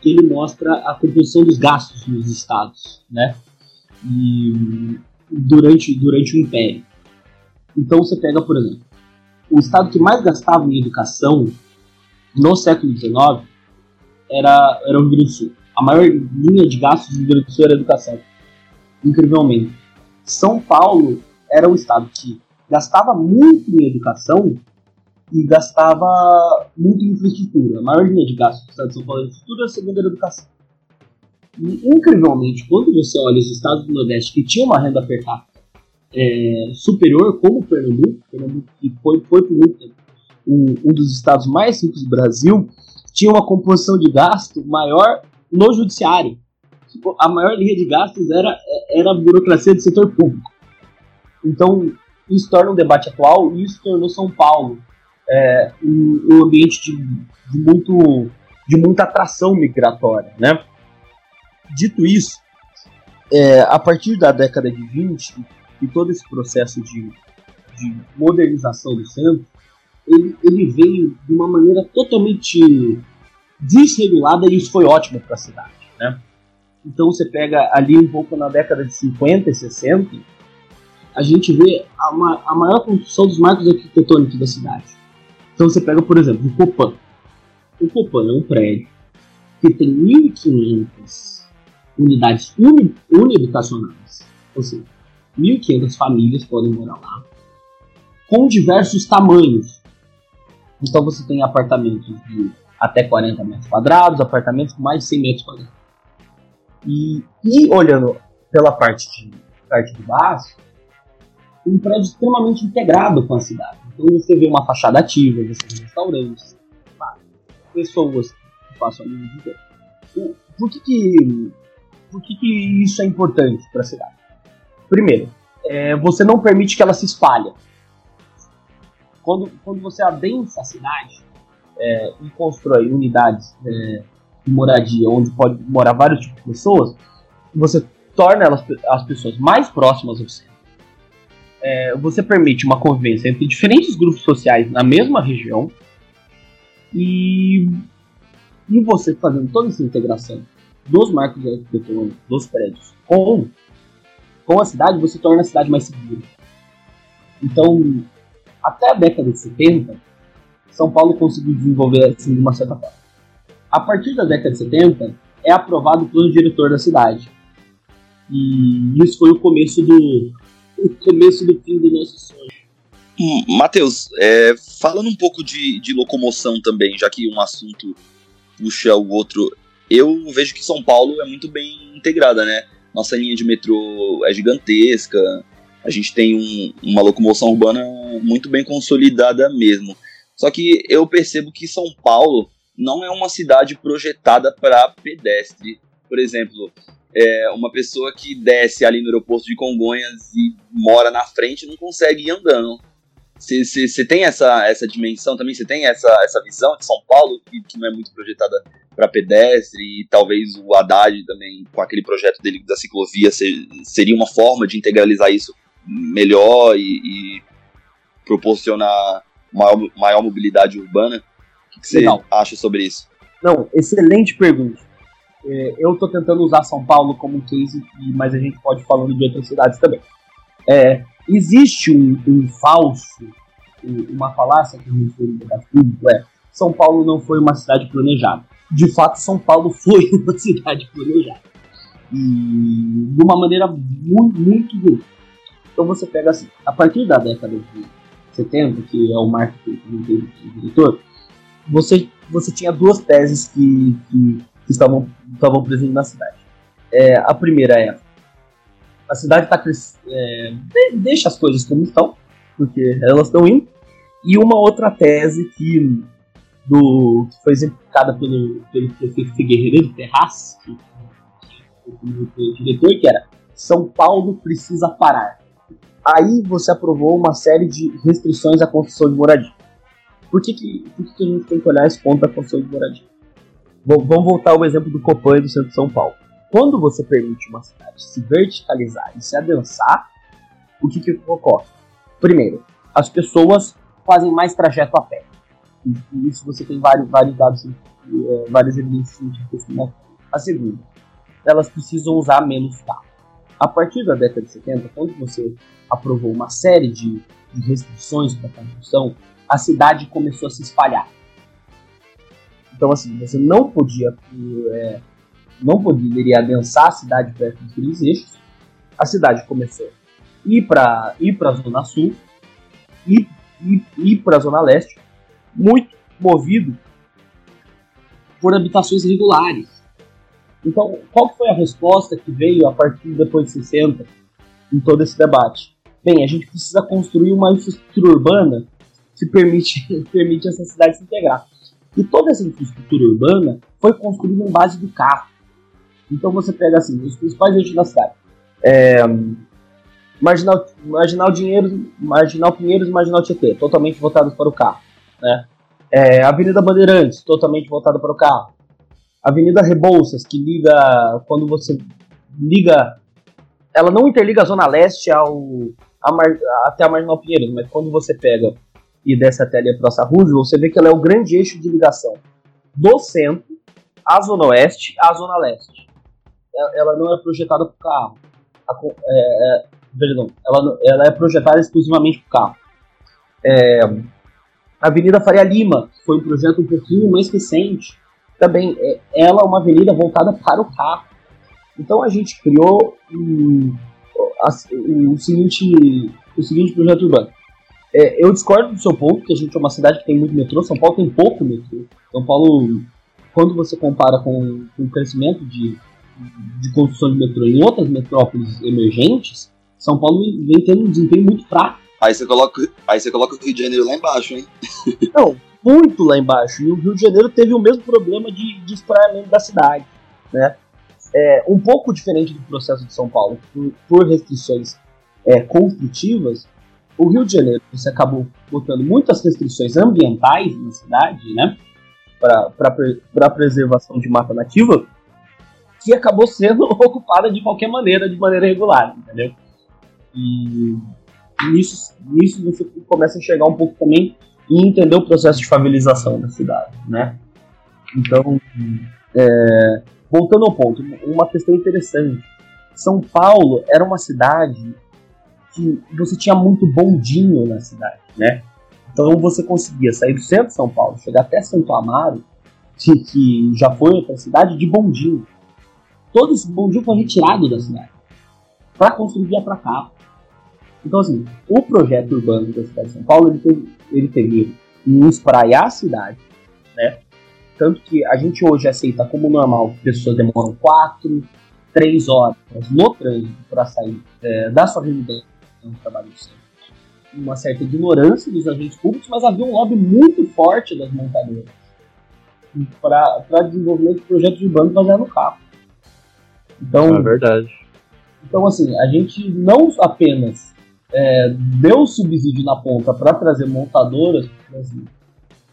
que ele mostra a composição dos gastos nos estados, né? E durante, durante o Império. Então você pega, por exemplo, o estado que mais gastava em educação no século XIX era, era o Rio Grande do Sul. A maior linha de gastos do Rio Grande do Sul era educação. Incrivelmente. São Paulo era o estado que gastava muito em educação e gastava muito em infraestrutura. A maior linha de gasto do estado de São Paulo era infraestrutura, a segunda era educação. E, incrivelmente, quando você olha os estados do Nordeste que tinham uma renda per capita é, superior, como Pernambuco, Pernambuco que foi, foi por muito tempo um, um dos estados mais ricos do Brasil, tinha uma composição de gasto maior no judiciário. A maior linha de gastos era, era a burocracia do setor público. Então, isso torna um debate atual e isso tornou São Paulo é, um, um, ambiente de, de, muito, de muita atração migratória. Né? Dito isso, é, a partir da década de 20 e todo esse processo de, de modernização do centro, ele, ele veio de uma maneira totalmente desregulada e isso foi ótimo para a cidade. Né? Então você pega ali um pouco na década de 50 e 60, a gente vê a, uma, a maior construção dos marcos arquitetônicos da cidade. Então você pega, por exemplo, o Copan. O Copan é um prédio que tem 1.500 unidades uni, unihabitacionais. Ou seja, 1.500 famílias podem morar lá, com diversos tamanhos. Então você tem apartamentos de até 40 metros quadrados, apartamentos com mais de 100 metros quadrados. E, e olhando pela parte de, parte de baixo, um prédio extremamente integrado com a cidade. Então você vê uma fachada ativa, você vê restaurantes, pessoas que passam ali no dia. Por que, que, por que, que isso é importante para a cidade? Primeiro, é, você não permite que ela se espalhe. Quando, quando você adensa a cidade é, e constrói unidades é, de moradia onde pode morar vários tipos de pessoas, você torna elas, as pessoas mais próximas a você. É, você permite uma convivência entre diferentes grupos sociais na mesma região e, e você fazendo toda essa integração dos marcos arquitetônicos, dos prédios com, com a cidade, você torna a cidade mais segura. Então, até a década de 70, São Paulo conseguiu desenvolver assim de uma certa forma. A partir da década de 70, é aprovado o plano diretor da cidade. E isso foi o começo do, o começo do fim do nosso sonho. Hum, Matheus, é, falando um pouco de, de locomoção também, já que um assunto puxa o outro, eu vejo que São Paulo é muito bem integrada, né? Nossa linha de metrô é gigantesca, a gente tem um, uma locomoção urbana muito bem consolidada mesmo. Só que eu percebo que São Paulo não é uma cidade projetada para pedestre. Por exemplo, é, uma pessoa que desce ali no aeroporto de Congonhas e mora na frente não consegue ir andando. Você tem essa, essa dimensão também? Você tem essa, essa visão de São Paulo que, que não é muito projetada para pedestre e talvez o Haddad também, com aquele projeto dele da ciclovia, ser, seria uma forma de integralizar isso melhor e, e proporcionar maior, maior mobilidade urbana? O que você acha sobre isso? Não, excelente pergunta. É, eu estou tentando usar São Paulo como um case, mas a gente pode falando de outras cidades também. É, existe um, um falso, uma falácia que a gente tem no debate público, é São Paulo não foi uma cidade planejada. De fato, São Paulo *laughs* foi uma cidade planejada. E de uma maneira muito, muito ruim. Então você pega assim, a partir da década de 70, que é o marco que o diretor, você, você tinha duas teses que, que, que estavam, estavam presentes na cidade. É, a primeira é a cidade está é, deixa as coisas como estão, porque elas estão indo. E uma outra tese que, do, que foi exemplificada pelo, pelo prefeito Figueiredo Terraz, que, o diretor, que era São Paulo precisa parar. Aí você aprovou uma série de restrições à construção de moradia. Por que, que, por que, que a gente tem que olhar esse ponto da construção de moradia? Vamos voltar ao exemplo do Copan e do centro de São Paulo. Quando você permite uma cidade se verticalizar e se adensar, o que, que ocorre? Primeiro, as pessoas fazem mais trajeto a pé. E isso você tem vários, vários dados, é, várias evidências científicas mostram. A segunda, elas precisam usar menos carro. A partir da década de 70, quando você aprovou uma série de, de restrições para a construção, a cidade começou a se espalhar. Então, assim, você não podia é, não poderia adensar a cidade perto dos três eixos. A cidade começou a ir para ir a Zona Sul, ir, ir, ir para a Zona Leste, muito movido por habitações regulares. Então, qual foi a resposta que veio a partir depois de 60 em todo esse debate? Bem, a gente precisa construir uma infraestrutura urbana que permite, *laughs* permite essa cidade se integrar. E toda essa infraestrutura urbana foi construída em base do carro. Então você pega assim, os principais eixos da cidade. É, marginal, marginal Marginal Pinheiros e Marginal Tietê, totalmente voltados para o carro. Né? É, Avenida Bandeirantes, totalmente voltada para o carro. Avenida Rebouças, que liga, quando você liga, ela não interliga a Zona Leste ao, a até a Marginal Pinheiros, mas quando você pega e desce até ali a Roosevelt, você vê que ela é o grande eixo de ligação do centro à Zona Oeste à Zona Leste ela não é projetada para o carro. É, é, perdão, ela, ela é projetada exclusivamente para o carro. É, a Avenida Faria Lima foi um projeto um pouquinho mais recente. Também, é, ela é uma avenida voltada para o carro. Então a gente criou um, o, o seguinte, o seguinte projeto urbano. É, eu discordo do seu ponto, que a gente é uma cidade que tem muito metrô, São Paulo tem pouco metrô. São Paulo, quando você compara com, com o crescimento de, de construção de metrô em outras metrópoles emergentes, São Paulo vem tendo um desempenho muito fraco. Aí você coloca, aí você coloca o Rio de Janeiro lá embaixo, hein? *laughs* Não, muito lá embaixo. E o Rio de Janeiro teve o mesmo problema de, de espraiamento da cidade, né? É, um pouco diferente do processo de São Paulo, por, por restrições é, construtivas, o Rio de Janeiro você acabou botando muitas restrições ambientais na cidade, né? Para a preservação de mata nativa, que acabou sendo *laughs* ocupada de qualquer maneira, de maneira regular, entendeu? E nisso, nisso você começa a chegar um pouco também e entender o processo de favelização da cidade, né? Então, é, voltando ao ponto, uma questão interessante. São Paulo era uma cidade que você tinha muito bondinho na cidade, né? Então você conseguia sair do centro de São Paulo, chegar até Santo Amaro, que, que já foi outra cidade, de bondinho. Todo esse bondinho foi retirado da cidade para construir para cá. Então, assim, o projeto urbano da cidade de São Paulo ele teve, ele teve em espraiar a cidade, né? Tanto que a gente hoje aceita como normal que pessoas demoram 4, 3 horas no trânsito para sair é, da sua residência do centro. Uma certa ignorância dos agentes públicos, mas havia um lobby muito forte das montadoras para desenvolvimento de projetos urbanos baseados no carro. Então, é verdade. Então, assim, a gente não apenas é, deu subsídio na ponta para trazer montadoras para o Brasil,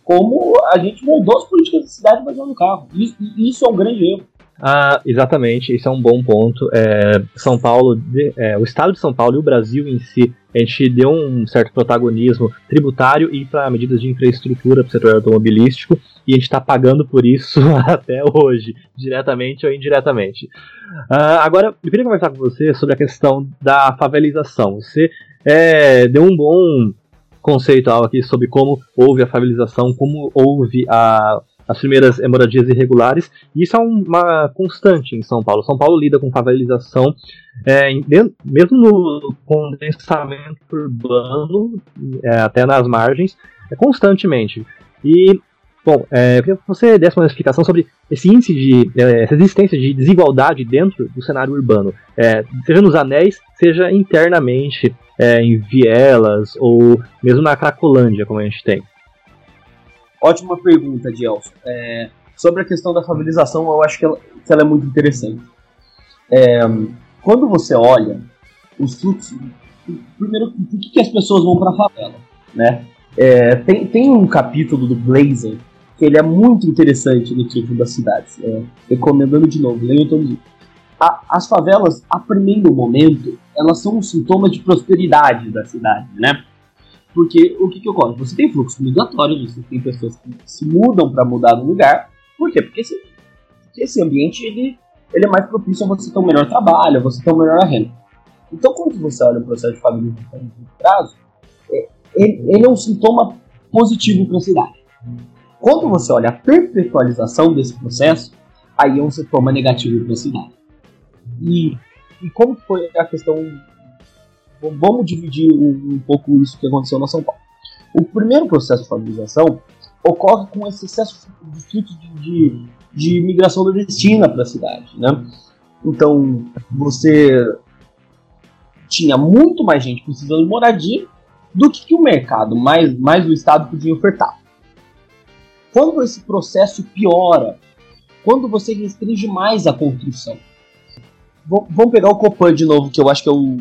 como a gente moldou as políticas da cidade baseado no carro. Isso é um grande erro. Ah, exatamente, isso é um bom ponto. É, São Paulo, é, o estado de São Paulo e o Brasil em si, a gente deu um certo protagonismo tributário e para medidas de infraestrutura para o setor automobilístico, e a gente está pagando por isso *laughs* até hoje, diretamente ou indiretamente. Ah, agora, eu queria conversar com você sobre a questão da favelização. Você é, deu um bom conceitual aqui sobre como houve a favelização, como houve a as primeiras moradias irregulares, e isso é uma constante em São Paulo. São Paulo lida com favelização, é, mesmo no condensamento urbano, é, até nas margens, é, constantemente. E, bom, é, eu queria que você desse uma explicação sobre esse índice de, essa existência de desigualdade dentro do cenário urbano, seja nos anéis, seja internamente em vielas, ou mesmo na Cracolândia, como a gente tem. Ótima pergunta, Gelson. É, sobre a questão da favelização, eu acho que ela, que ela é muito interessante. É, quando você olha os fluxos. Primeiro, por que, que as pessoas vão para a favela? Né? É, tem, tem um capítulo do Blazer que ele é muito interessante no título das cidades. É, recomendando de novo, leiam todo dia. as favelas, a primeiro momento, elas são um sintoma de prosperidade da cidade, né? Porque o que, que ocorre? Você tem fluxo migratório, você tem pessoas que se mudam para mudar no lugar. Por quê? Porque esse, porque esse ambiente ele, ele é mais propício a você ter um melhor trabalho, a você ter um melhor renda. Então, quando você olha o processo de família de prazo, é, ele, ele é um sintoma positivo para a cidade. Quando você olha a perpetualização desse processo, aí é um sintoma negativo para a cidade. E, e como foi a questão vamos dividir um, um, pouco isso que aconteceu na São Paulo. O primeiro processo de favelização ocorre com esse excesso de fluxo de, de, de migração nordestina para a cidade. Né? Então, você tinha muito mais gente precisando de moradia do que, que o mercado, mais, mais o Estado podia ofertar. Quando esse processo piora, quando você restringe mais a construção, vamos pegar o Copan de novo, que eu acho que é o,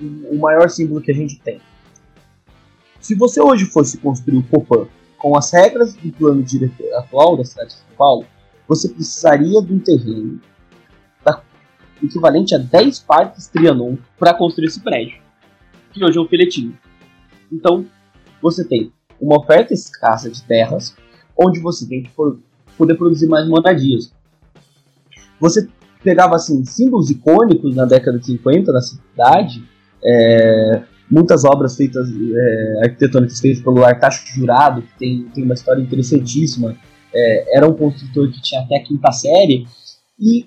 o maior símbolo que a gente tem. Se você hoje fosse construir o Copan com as regras do plano diretor atual da cidade de São Paulo, você precisaria de um terreno equivalente a 10 parques Trianon para construir esse prédio, que hoje é um filetinho. Então, você tem uma oferta escassa de terras, onde você tem que poder produzir mais moradias. Você pegava assim símbolos icônicos na década de 50 na cidade é, muitas obras feitas, é, arquitetônicas feitas pelo Artacho Jurado, que tem, tem uma história interessantíssima. É, era um construtor que tinha até a quinta série, e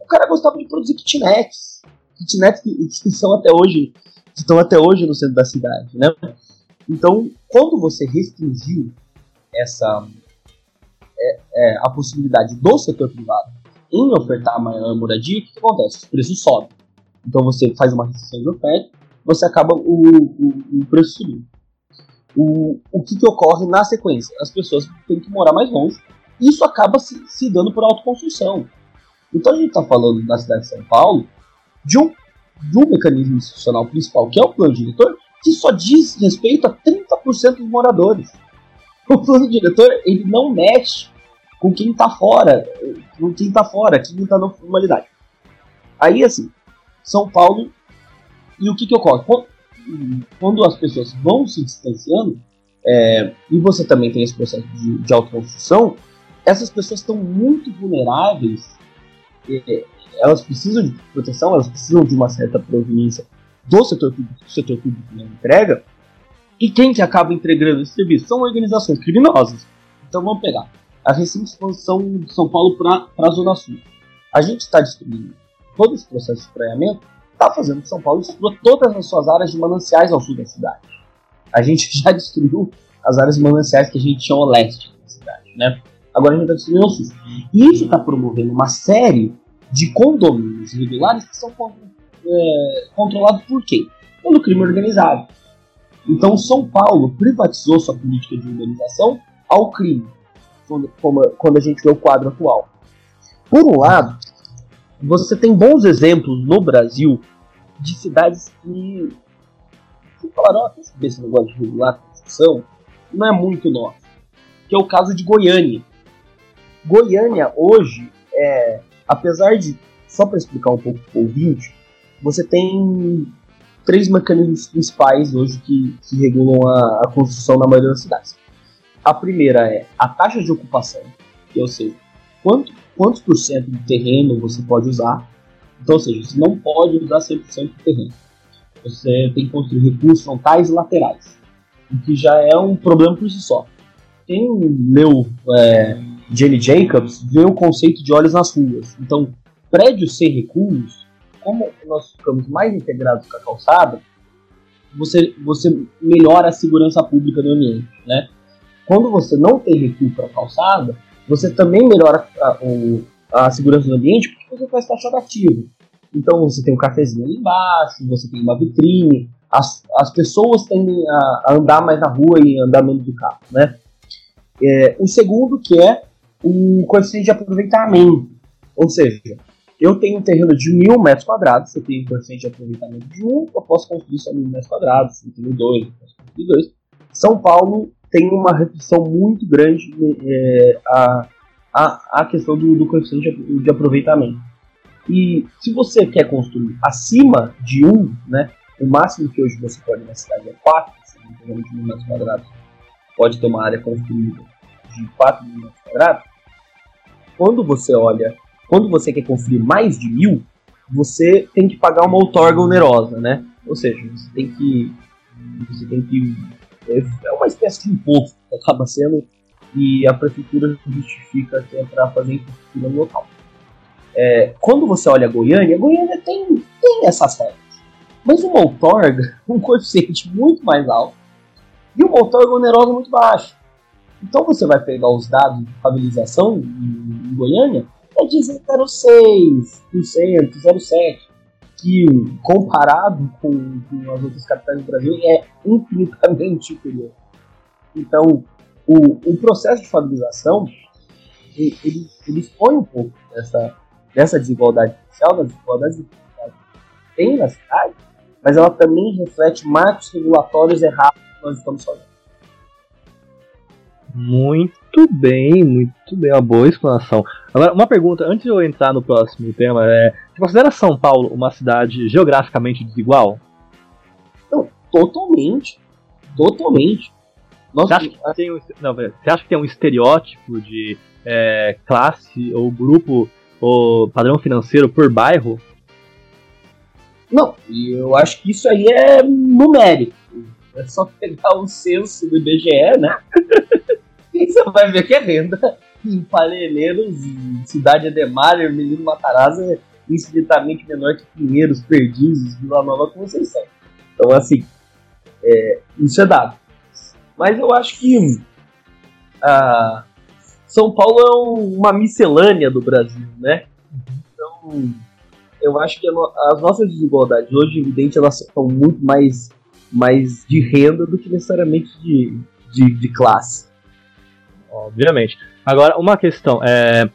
o cara gostava de produzir kitnets, kitnets que, que são até hoje que estão até hoje no centro da cidade, né? Então, quando você restringiu essa é, é, a possibilidade do setor privado em ofertar maior moradia, o que acontece? Os preços sobem. Então você faz uma restrição de oferta, você acaba o, o, o preço subindo. O, o que, que ocorre na sequência? As pessoas têm que morar mais longe. Isso acaba se, se dando por autoconstrução. Então a gente está falando da cidade de São Paulo de um, de um mecanismo institucional principal, que é o plano diretor, que só diz respeito a 30% dos moradores. O plano diretor ele não mexe com quem está fora, com quem está fora, quem está na formalidade. Aí assim, São Paulo e o que, que ocorre? Quando as pessoas vão se distanciando, é, e você também tem esse processo de, de autoconstrução, essas pessoas estão muito vulneráveis, é, elas precisam de proteção, elas precisam de uma certa proveniência do setor público, do setor público não entrega, e quem que acaba entregando esse serviço? São organizações criminosas. Então vamos pegar a recente expansão de São Paulo para a Zona Sul. A gente está destruindo todo esse processo de estranhamento está fazendo que São Paulo destrua todas as suas áreas de mananciais ao sul da cidade. A gente *laughs* já destruiu as áreas de mananciais que a gente tinha ao leste da cidade, né? Agora a gente está destruindo o sul. E isso está promovendo uma série de condomínios irregulares que são é, controlados por quem? Pelo crime organizado. Então São Paulo privatizou sua política de organização ao crime, quando, quando a gente vê o quadro atual. Por um lado, você tem bons exemplos no Brasil de cidades que, que falaram, ó, quer esse negócio de regular a construção? Não é muito nosso. Que é o caso de Goiânia. Goiânia hoje, é, apesar de, só para explicar um pouco o ouvinte, você tem três mecanismos principais hoje que, que regulam a, a construção na maioria das cidades. A primeira é a taxa de ocupação, que ou seja, quanto quantos por cento do terreno você pode usar. Então, ou seja, você não pode usar 100% do terreno. Você tem que construir recursos frontais e laterais, o que já é um problema por si só. Quem leu é, Jenny Jacobs vê o conceito de olhos nas ruas. Então, prédios sem recuos, como nós ficamos mais integrados com a calçada, você, você melhora a segurança pública do ambiente, né? Quando você não tem recuo para a calçada, você também melhora a, a, a segurança do ambiente porque você faz taxado ativo. Então você tem um cafezinho ali embaixo, você tem uma vitrine, as, as pessoas tendem a, a andar mais na rua e andar menos do carro, né? É, o segundo que é o coeficiente de aproveitamento, ou seja, eu tenho um terreno de mil metros quadrados, você tem um coeficiente de aproveitamento de um, eu posso construir só mil metros quadrados, eu tenho dois, eu posso construir dois. São Paulo tem uma restrição muito grande é, a, a, a questão do, do coeficiente de, de aproveitamento. E se você quer construir acima de 1, né, o máximo que hoje você pode na cidade é 4, provavelmente mil metros quadrados, pode ter uma área construída de 4 mil metros quadrados. Quando você olha, quando você quer construir mais de mil, você tem que pagar uma outorga onerosa, né? Ou seja, você tem que você tem que é uma espécie de imposto que acaba sendo e a prefeitura justifica que é fazer infraestrutura no local. É, quando você olha a Goiânia, a Goiânia tem, tem essas regras. Mas uma outorga, *laughs* um coeficiente muito mais alto, e uma outorga onerosa muito baixa. Então você vai pegar os dados de estabilização em, em Goiânia, é de 0,6%, 0,7% que, comparado com, com, as outras capitais do Brasil, é infinitamente superior. Então, o, o processo de favorização ele, ele, ele expõe um pouco dessa, dessa desigualdade social, das desigualdades que tem na cidade, mas ela também reflete marcos regulatórios errados que nós estamos fazendo. Muito bem, muito bem, uma boa explanação. Agora, uma pergunta, antes de eu entrar no próximo tema, é, você considera São Paulo uma cidade geograficamente desigual? Não, totalmente. Totalmente. Nossa, você, acha que tem um, não, você acha que tem um estereótipo de é, classe ou grupo ou padrão financeiro por bairro? Não, eu acho que isso aí é numérico. É só pegar o censo do IBGE, né? *laughs* *laughs* Você vai ver que a renda em Parelheiros, Cidade Ademar, Menino Matarazzo infinitamente menor que Pinheiros, Perdizes, Vila Nova, como vocês sabem. Então, assim, é, isso é dado. Mas eu acho que a São Paulo é uma miscelânea do Brasil, né? Então, eu acho que as nossas desigualdades hoje, evidente, elas são muito mais, mais de renda do que necessariamente de, de, de classe. Obviamente. Agora, uma questão. É,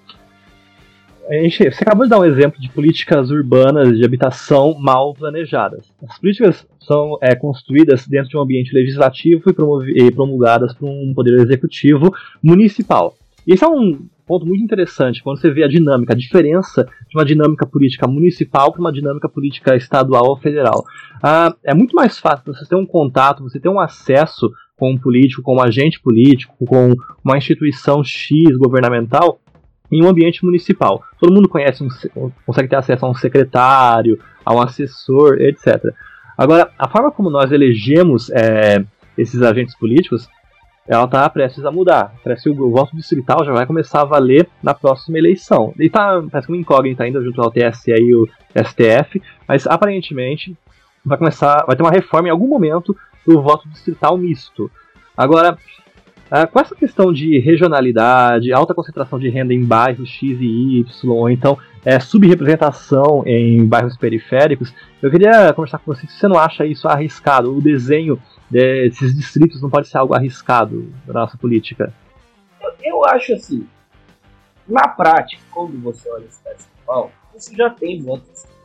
gente, você acabou de dar um exemplo de políticas urbanas de habitação mal planejadas. As políticas são é, construídas dentro de um ambiente legislativo e, e promulgadas por um poder executivo municipal. E esse é um ponto muito interessante quando você vê a dinâmica, a diferença de uma dinâmica política municipal para uma dinâmica política estadual ou federal. Ah, é muito mais fácil você ter um contato, você ter um acesso com um político, com um agente político, com uma instituição X governamental, em um ambiente municipal. Todo mundo conhece um, consegue ter acesso a um secretário, a um assessor, etc. Agora, a forma como nós elegemos é, esses agentes políticos, ela está prestes a mudar. Parece que o voto distrital já vai começar a valer na próxima eleição. E tá, parece que uma incógnita ainda junto ao TSE e o STF, mas aparentemente vai começar, vai ter uma reforma em algum momento do voto distrital misto. Agora, ah, com essa questão de regionalidade, alta concentração de renda em bairros X e Y, ou então é, subrepresentação em bairros periféricos, eu queria conversar com você se você não acha isso arriscado. O desenho desses distritos não pode ser algo arriscado na nossa política? Eu, eu acho assim, na prática, quando você olha a cidade de São Paulo, você já tem voto distrital.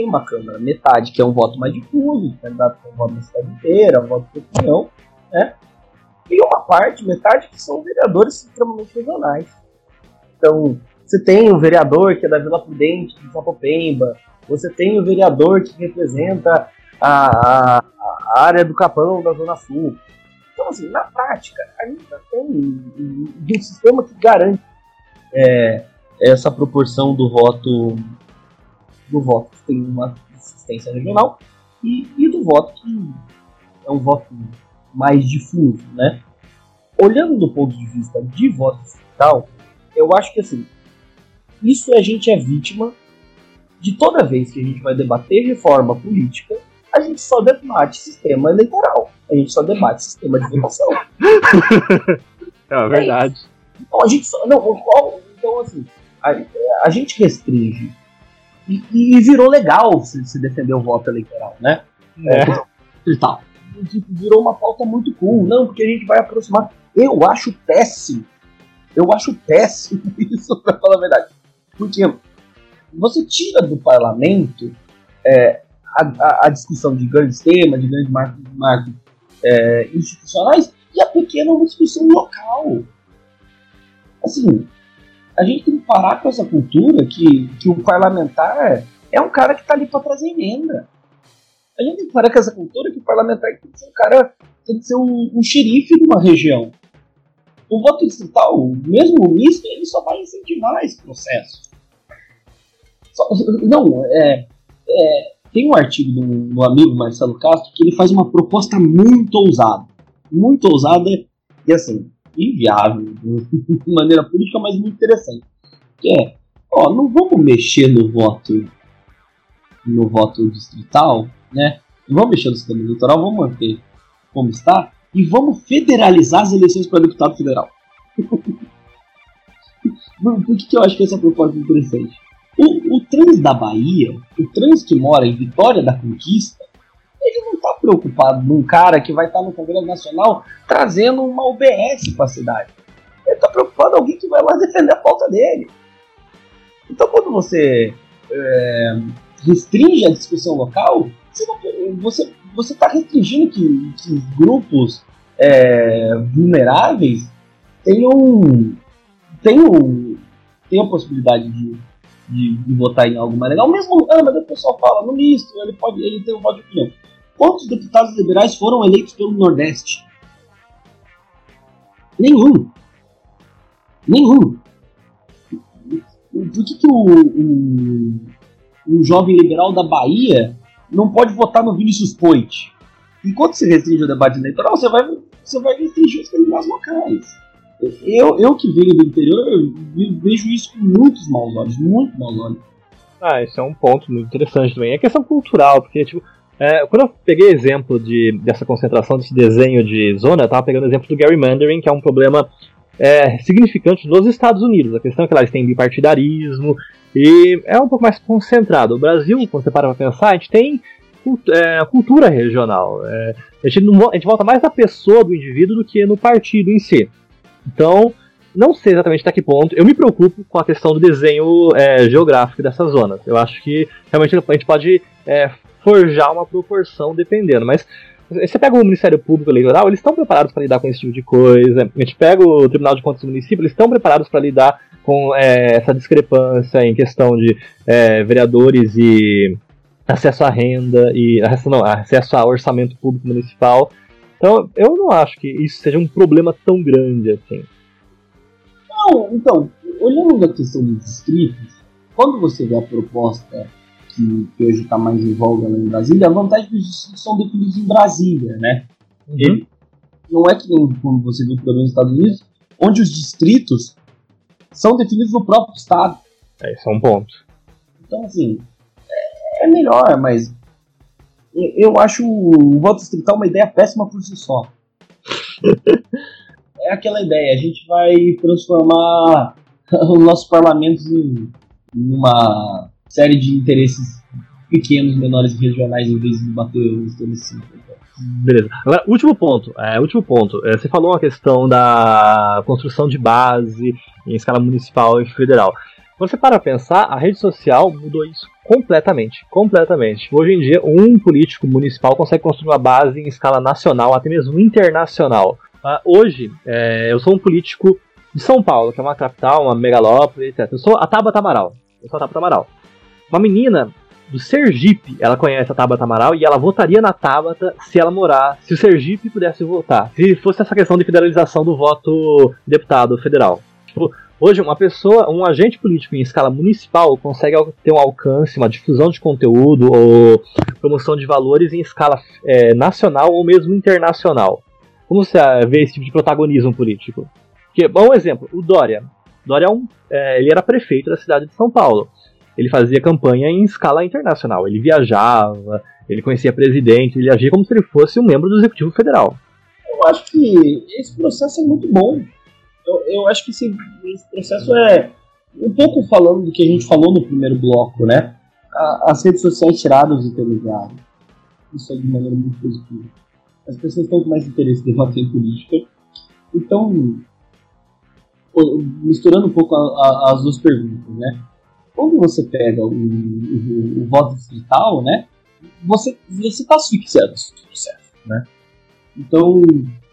Tem uma Câmara, metade que é um voto mais difuso, o candidato tem um voto na cidade inteira, um voto de opinião, né? e uma parte, metade, que são vereadores extremamente regionais. Então, você tem o vereador que é da Vila Prudente, de Sapopemba, você tem o vereador que representa a, a, a, área do Capão, da Zona Sul. Então, assim, na prática, a gente já tem um, um sistema que garante é, essa proporção do voto do voto que tem uma assistência regional e, e do voto que é um voto mais difuso, né? Olhando do ponto de vista de voto distrital, eu acho que assim, isso a gente é vítima de toda vez que a gente vai debater reforma política, a gente só debate sistema eleitoral, a gente só debate sistema de votação. *laughs* é verdade. É então a gente só, não, então assim, a, a gente restringe e, e, virou legal se, se defender o voto eleitoral, né? É. É, e tal virou uma pauta muito cool. Não, porque a gente vai aproximar. Eu acho péssimo. Eu acho péssimo *laughs* isso, pra falar a verdade. Porque você tira do parlamento é, a, a, a, discussão de grandes temas, de grandes marcos, marcos é, institucionais, e a pequena uma discussão local. Assim, a gente tem que parar com essa cultura que, que o parlamentar é um cara que está ali para trazer emenda. A gente tem que parar com essa cultura que o parlamentar tem que ser um cara, tem que ser um, um xerife de uma região. O voto distrital, mesmo o misto, ele só vai incentivar esse processo. Só, não, é, é, tem um artigo do, do amigo Marcelo Castro que ele faz uma proposta muito ousada. Muito ousada e assim, inviável de *laughs* maneira política, mas muito interessante. Que é, ó, não vamos mexer no voto no voto distrital né? Não vamos mexer no sistema eleitoral, vamos manter como está e vamos federalizar as eleições para deputado federal. *laughs* Por que, que eu acho que essa proposta é interessante? O, o trans da Bahia, o trans que mora em Vitória da Conquista, ele não preocupado num cara que vai estar tá no Congresso Nacional trazendo uma UBS para a cidade. Ele está preocupado em alguém que vai lá defender a pauta dele. Então, quando você é, restringe a discussão local, você você está restringindo que, que grupos é, vulneráveis tenham tenham tenham possibilidade de, de, de, votar em algo mais legal. Mesmo, ah, mas o pessoal fala no misto, ele pode ele tem um voto de opinião. Quantos deputados liberais foram eleitos pelo Nordeste? Nenhum. Nenhum. Por que, que o, o, o jovem liberal da Bahia não pode votar no Vinicius Poit. Enquanto se restringe o debate eleitoral, você vai, você vai restringir os candidatos locais. Eu, eu que venho do interior, eu vejo isso com muitos maus olhos, muito maus olhos. Ah, isso é um ponto muito interessante também. É questão cultural, porque, tipo, é, quando eu peguei exemplo de, dessa concentração, desse desenho de zona, eu tava pegando exemplo do Gary Mandarin, que é um problema é, significante nos Estados Unidos. A questão é que lá eles têm bipartidarismo e é um pouco mais concentrado. O Brasil, quando você para pra pensar, a gente tem é, cultura regional. É, a, gente não, a gente volta mais na pessoa do indivíduo do que no partido em si. Então, não sei exatamente até que ponto. Eu me preocupo com a questão do desenho é, geográfico dessas zonas. Eu acho que realmente a gente pode é, forjar uma proporção dependendo, mas você pega o Ministério Público Eleitoral, eles estão preparados para lidar com esse tipo de coisa. A gente pega o Tribunal de Contas do município, eles estão preparados para lidar com é, essa discrepância em questão de é, vereadores e acesso à renda e não, acesso ao orçamento público municipal. Então, eu não acho que isso seja um problema tão grande assim. Não, então, olhando a questão dos distritos, quando você vê a proposta que, que hoje está mais em voga lá em Brasília, a vantagem é que os distritos são definidos em Brasília, né? Uhum. Ele, não é que nem quando você viu o problema nos Estados Unidos, onde os distritos são definidos no próprio estado. É, esse é um ponto. Então, assim, é, é melhor, mas eu, eu acho o voto distrital uma ideia péssima por si só. *laughs* é aquela ideia, a gente vai transformar *laughs* os nossos parlamentos em uma série de interesses pequenos, menores e regionais em vez de bater os temas Beleza. Agora, último ponto. É, último ponto. É, você falou a questão da construção de base em escala municipal e federal. Você para pensar, a rede social mudou isso completamente. Completamente. Hoje em dia, um político municipal consegue construir uma base em escala nacional, até mesmo internacional. Uh, hoje, é, eu sou um político de São Paulo, que é uma capital, uma megalópole, etc. Eu sou a Tabata Amaral. Eu sou a Tabata Amaral. Uma menina do Sergipe, ela conhece a Tabata Amaral e ela votaria na Tabata se ela morar, se o Sergipe pudesse votar. Se fosse essa questão de federalização do voto deputado federal. Tipo, hoje, uma pessoa, um agente político em escala municipal consegue ter um alcance, uma difusão de conteúdo ou promoção de valores em escala é, nacional ou mesmo internacional. Como você vê esse tipo de protagonismo político? Porque, bom exemplo, o Dória. Dória é um, é, ele era prefeito da cidade de São Paulo ele fazia campanha em escala internacional. Ele viajava, ele conhecia presidente, ele agia como se ele fosse um membro do Executivo Federal. Eu acho que esse processo é muito bom. Eu, eu acho que esse, esse, processo é um pouco falando do que a gente falou no primeiro bloco, né? As redes sociais tiraram os intermediários. Isso é de maneira muito positiva. As pessoas estão com mais interesse em debater política. Então, misturando um pouco a, a, as duas perguntas, né? Quando você pega o, o, o voto distrital, né, você está asfixiando esse processo, né? Então,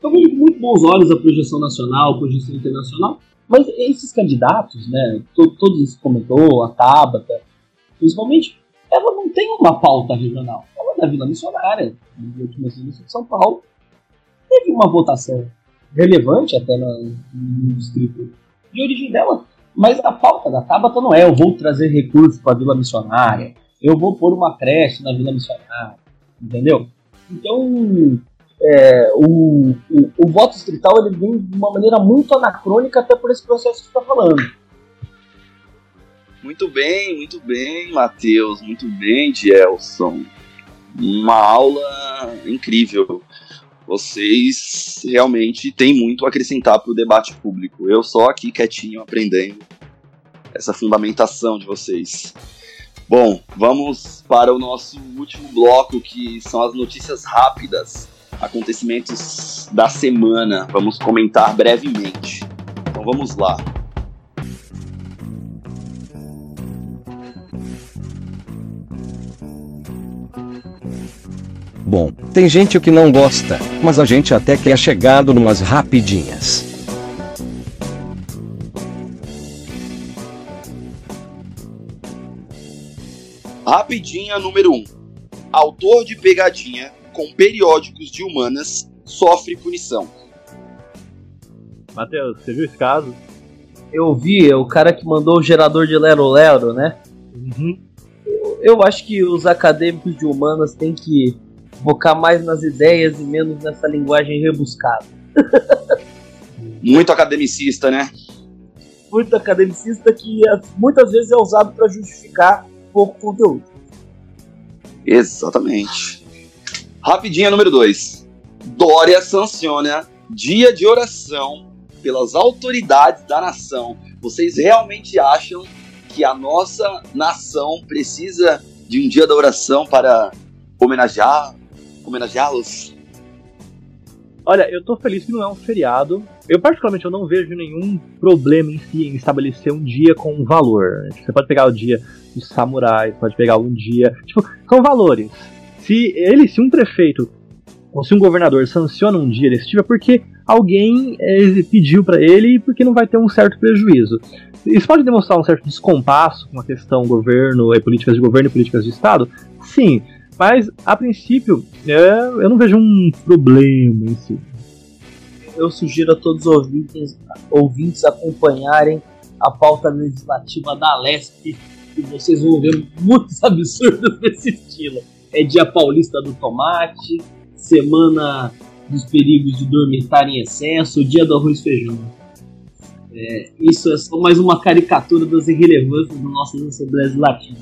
eu vejo com muito bons olhos a projeção nacional, a projeção internacional, mas esses candidatos, né, to, todos isso comentou, a Tabata, principalmente, ela não tem uma pauta regional. Ela é da Vila Missionária, no último de São Paulo, teve uma votação relevante até no, no distrito de origem dela, mas a pauta da Tabata não é eu vou trazer recursos para a Vila Missionária, eu vou pôr uma creche na Vila Missionária, entendeu? Então, é, o, o, o, voto distrital ele vem de uma maneira muito anacrônica até por esse processo que está falando. Muito bem, muito bem, Matheus, muito bem, Gelson. Uma aula incrível vocês realmente têm muito a acrescentar para o debate público. Eu só aqui quietinho aprendendo essa fundamentação de vocês. Bom, vamos para o nosso último bloco, que são as notícias rápidas, acontecimentos da semana. Vamos comentar brevemente. Então vamos lá. Bom, tem gente que não gosta, mas a gente até que é chegado numas rapidinhas. Rapidinha número 1. Um. Autor de pegadinha com periódicos de humanas sofre punição. Matheus, você viu esse caso? Eu vi, é o cara que mandou o gerador de Lero Lero, né? Uhum. Eu, eu acho que os acadêmicos de humanas têm que focar mais nas ideias e menos nessa linguagem rebuscada. *laughs* Muito academicista, né? Muito academicista que muitas vezes é usado para justificar pouco conteúdo. Exatamente. Rapidinha número 2. Dória sanciona dia de oração pelas autoridades da nação. Vocês realmente acham que a nossa nação precisa de um dia da oração para homenagear, homenageá-los? Olha, eu tô feliz que não é um feriado. Eu, particularmente, eu não vejo nenhum problema em si em estabelecer um dia com um valor. Você pode pegar o dia dos samurais, pode pegar um dia. Tipo, com valores. Se ele, se um prefeito ou se um governador sanciona um dia desse tipo, é porque alguém é, pediu para ele e porque não vai ter um certo prejuízo. Isso pode demonstrar um certo descompasso com a questão governo e políticas de governo e políticas de Estado? Sim, mas, a princípio, é, eu não vejo um problema em si. Eu sugiro a todos os ouvintes, ouvintes acompanharem a pauta legislativa da LESP, e vocês vão ver muitos *laughs* absurdos desse estilo. É Dia Paulista do Tomate, Semana dos Perigos de Dormitar em Excesso, Dia do Arroz e Feijão. É, isso é só mais uma caricatura das irrelevâncias do nosso Legislativa.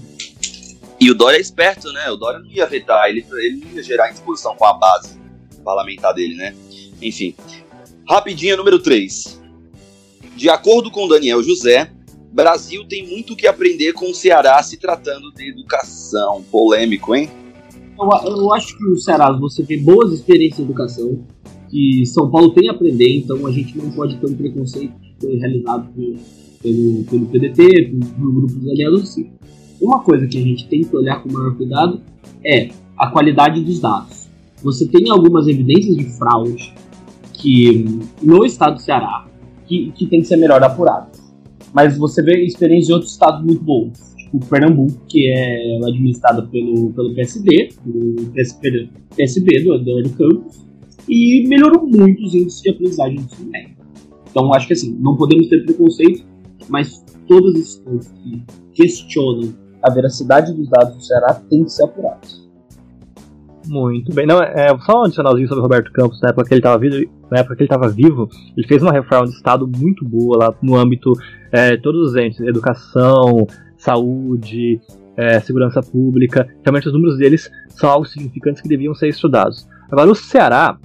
E o Dória é esperto, né? O Dória não ia vetar, ele, ele não ia gerar indisposição com a base parlamentar dele, né? Enfim. Rapidinha, número 3. De acordo com Daniel José, Brasil tem muito o que aprender com o Ceará se tratando de educação. Polêmico, hein? Eu, eu acho que o Ceará você tem boas experiências de educação, que São Paulo tem a aprender, então a gente não pode ter um preconceito que foi realizado pelo, pelo, PDT, pelo, pelo grupo dos aliados do Ciro. Uma coisa que a gente tem que olhar com maior cuidado é a qualidade dos dados. Você tem algumas evidências de fraude que no estado do Ceará que, que tem que ser melhor apurado. Mas você vê experiências de outros estados muito bons, tipo Pernambuco, que é administrado pelo, pelo PSD, pelo PSB, PSB do Eduardo Campos, e melhorou muito os índices de aprendizagem do ensino médio. Então acho que assim, não podemos ter preconceito, mas todos os pontos que questionam a veracidade dos dados do Ceará tem que ser apurada. Muito bem. Não, é, só um adicionalzinho sobre o Roberto Campos, na época que ele estava vivo, na época que ele estava vivo, ele fez uma reforma de Estado muito boa lá no âmbito é, todos os entes, educação, saúde, é, segurança pública. Realmente os números deles são algo significantes que deviam ser estudados. Agora o Ceará,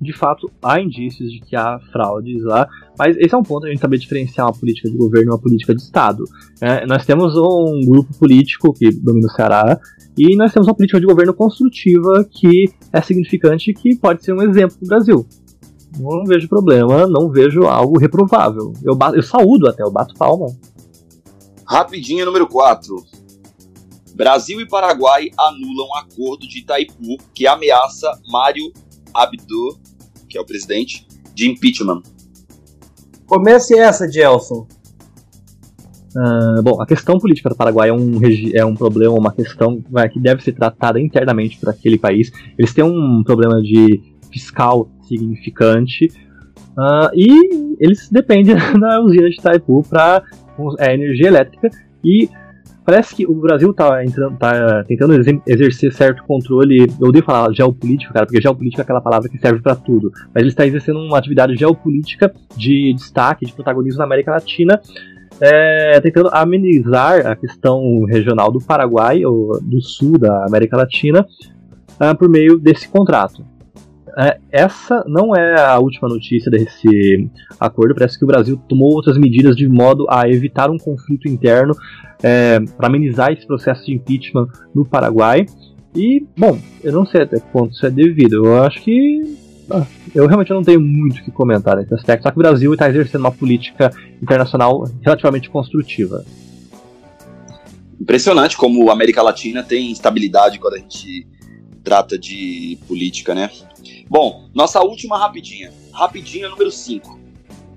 de fato, há indícios de que há fraudes lá, mas esse é um ponto a gente saber diferenciar uma política de governo e uma política de Estado. É, nós temos um grupo político que domina o Ceará e nós temos uma política de governo construtiva que é significante e que pode ser um exemplo para o Brasil. Não vejo problema, não vejo algo reprovável. Eu, bato, eu saúdo até, eu bato palma. Rapidinha número 4. Brasil e Paraguai anulam acordo de Itaipu que ameaça Mário Abdo, que é o presidente, de impeachment. Comece essa, Gelson. Uh, bom, a questão política do Paraguai é um, é um problema, uma questão que deve ser tratada internamente por aquele país. Eles têm um problema de fiscal significante uh, e eles dependem *laughs* da usina de Itaipu para é, energia elétrica e Parece que o Brasil tá, entrando, tá tentando exercer certo controle. Eu odeio falar geopolítico, cara, porque geopolítica é aquela palavra que serve para tudo. Mas ele está exercendo uma atividade geopolítica de destaque, de protagonismo na América Latina, é, tentando amenizar a questão regional do Paraguai, ou do sul da América Latina, uh, por meio desse contrato. É, essa não é a última notícia desse acordo. Parece que o Brasil tomou outras medidas de modo a evitar um conflito interno é, para amenizar esse processo de impeachment no Paraguai. E, bom, eu não sei até quanto isso é devido. Eu acho que. Ah, eu realmente não tenho muito o que comentar nesse aspecto. Só que o Brasil está exercendo uma política internacional relativamente construtiva. Impressionante como a América Latina tem estabilidade quando a gente trata de política, né? Bom, nossa última rapidinha. Rapidinha número 5.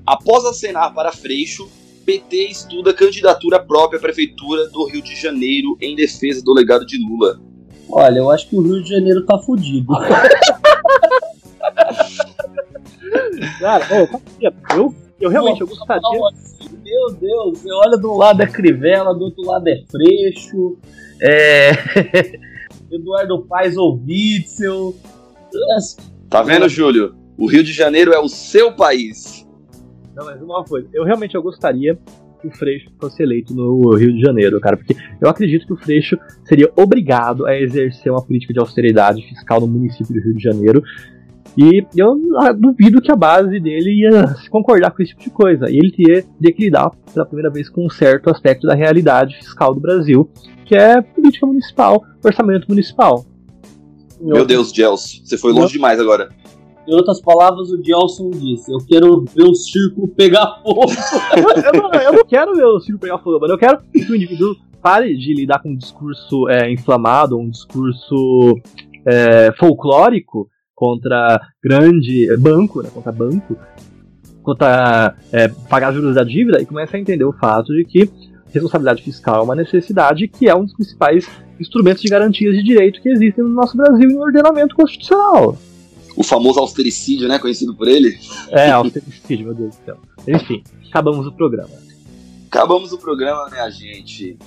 Após acenar para Freixo, PT estuda candidatura própria à prefeitura do Rio de Janeiro em defesa do legado de Lula. Olha, eu acho que o Rio de Janeiro tá fudido. *laughs* Cara, eu, eu realmente eu gostaria. Meu Deus, você olha do lado é Crivella, do outro lado é Freixo, é. *laughs* Eduardo Paes ou Witzel. Tá vendo, Júlio? O Rio de Janeiro é o seu país. Não, mas uma coisa, eu realmente eu gostaria que o Freixo fosse eleito no Rio de Janeiro, cara, porque eu acredito que o Freixo seria obrigado a exercer uma política de austeridade fiscal no município do Rio de Janeiro. E eu duvido que a base dele ia se concordar com esse tipo de coisa. E ele teria, teria que lidar pela primeira vez com um certo aspecto da realidade fiscal do Brasil, que é política municipal, orçamento municipal. Meu Deus, Gels, você foi longe demais agora. Em outras palavras, o Gelson disse: Eu quero ver o círculo pegar fogo. *laughs* eu, não, eu, não, quero ver o círculo pegar fogo, mas eu quero que o indivíduo pare de lidar com um discurso é, inflamado, um discurso é, folclórico contra grande banco, né, contra banco, contra é, pagar juros da dívida e comece a entender o fato de que responsabilidade fiscal é uma necessidade que é um dos principais instrumentos de garantias de direito que existem no nosso Brasil no ordenamento constitucional o famoso austericídio, né? Conhecido por ele. É, austericídio, meu Deus do céu. Enfim, acabamos o programa. Acabamos o programa, né, gente?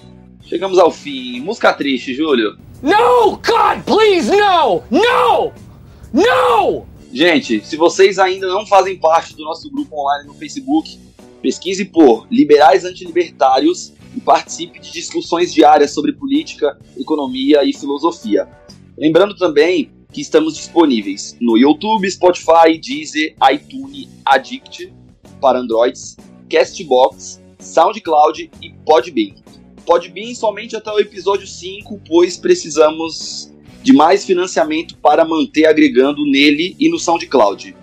Chegamos ao fim. Música triste, Júlio. No, God, please, no! No! No! Gente, se vocês ainda não fazem parte do nosso grupo online no Facebook, pesquise por Liberais Antilibertários e participe de discussões diárias sobre política, economia e filosofia. Lembrando também que estamos disponíveis no YouTube, Spotify, Deezer, iTunes, Addict para Androids, Castbox, SoundCloud e Podbean. Podbean somente até o episódio 5, pois precisamos de mais financiamento para manter agregando nele e no SoundCloud.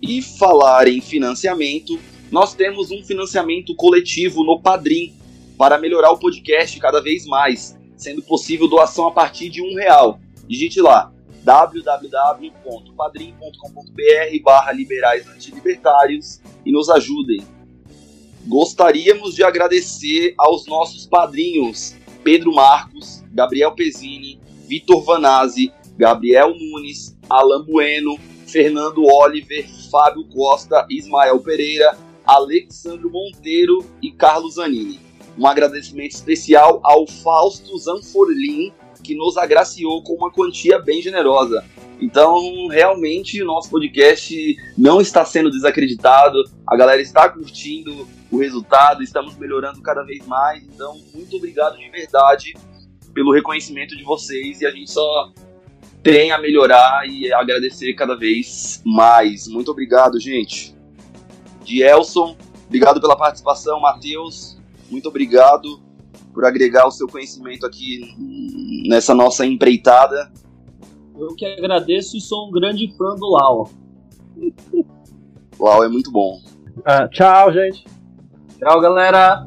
E falar em financiamento, nós temos um financiamento coletivo no Padrim para melhorar o podcast cada vez mais, sendo possível doação a partir de um real. Digite lá www.padrim.com.br barra liberais antilibertários e nos ajudem. Gostaríamos de agradecer aos nossos padrinhos Pedro Marcos, Gabriel Pezzini, Vitor Vanazzi, Gabriel Nunes, Alan Bueno, Fernando Oliver, Fábio Costa, Ismael Pereira, Alexandre Monteiro e Carlos Zanini. Um agradecimento especial ao Fausto Zanforlin, que nos agraciou com uma quantia bem generosa. Então, realmente, o nosso podcast não está sendo desacreditado, a galera está curtindo o resultado, estamos melhorando cada vez mais. Então, muito obrigado de verdade pelo reconhecimento de vocês e a gente só tem a melhorar e agradecer cada vez mais. Muito obrigado, gente. De Elson, obrigado pela participação, Matheus, muito obrigado por agregar o seu conhecimento aqui nessa nossa empreitada. Eu que agradeço e sou um grande fã do Lau. *laughs* Lau é muito bom. Ah, tchau, gente. Tchau, galera.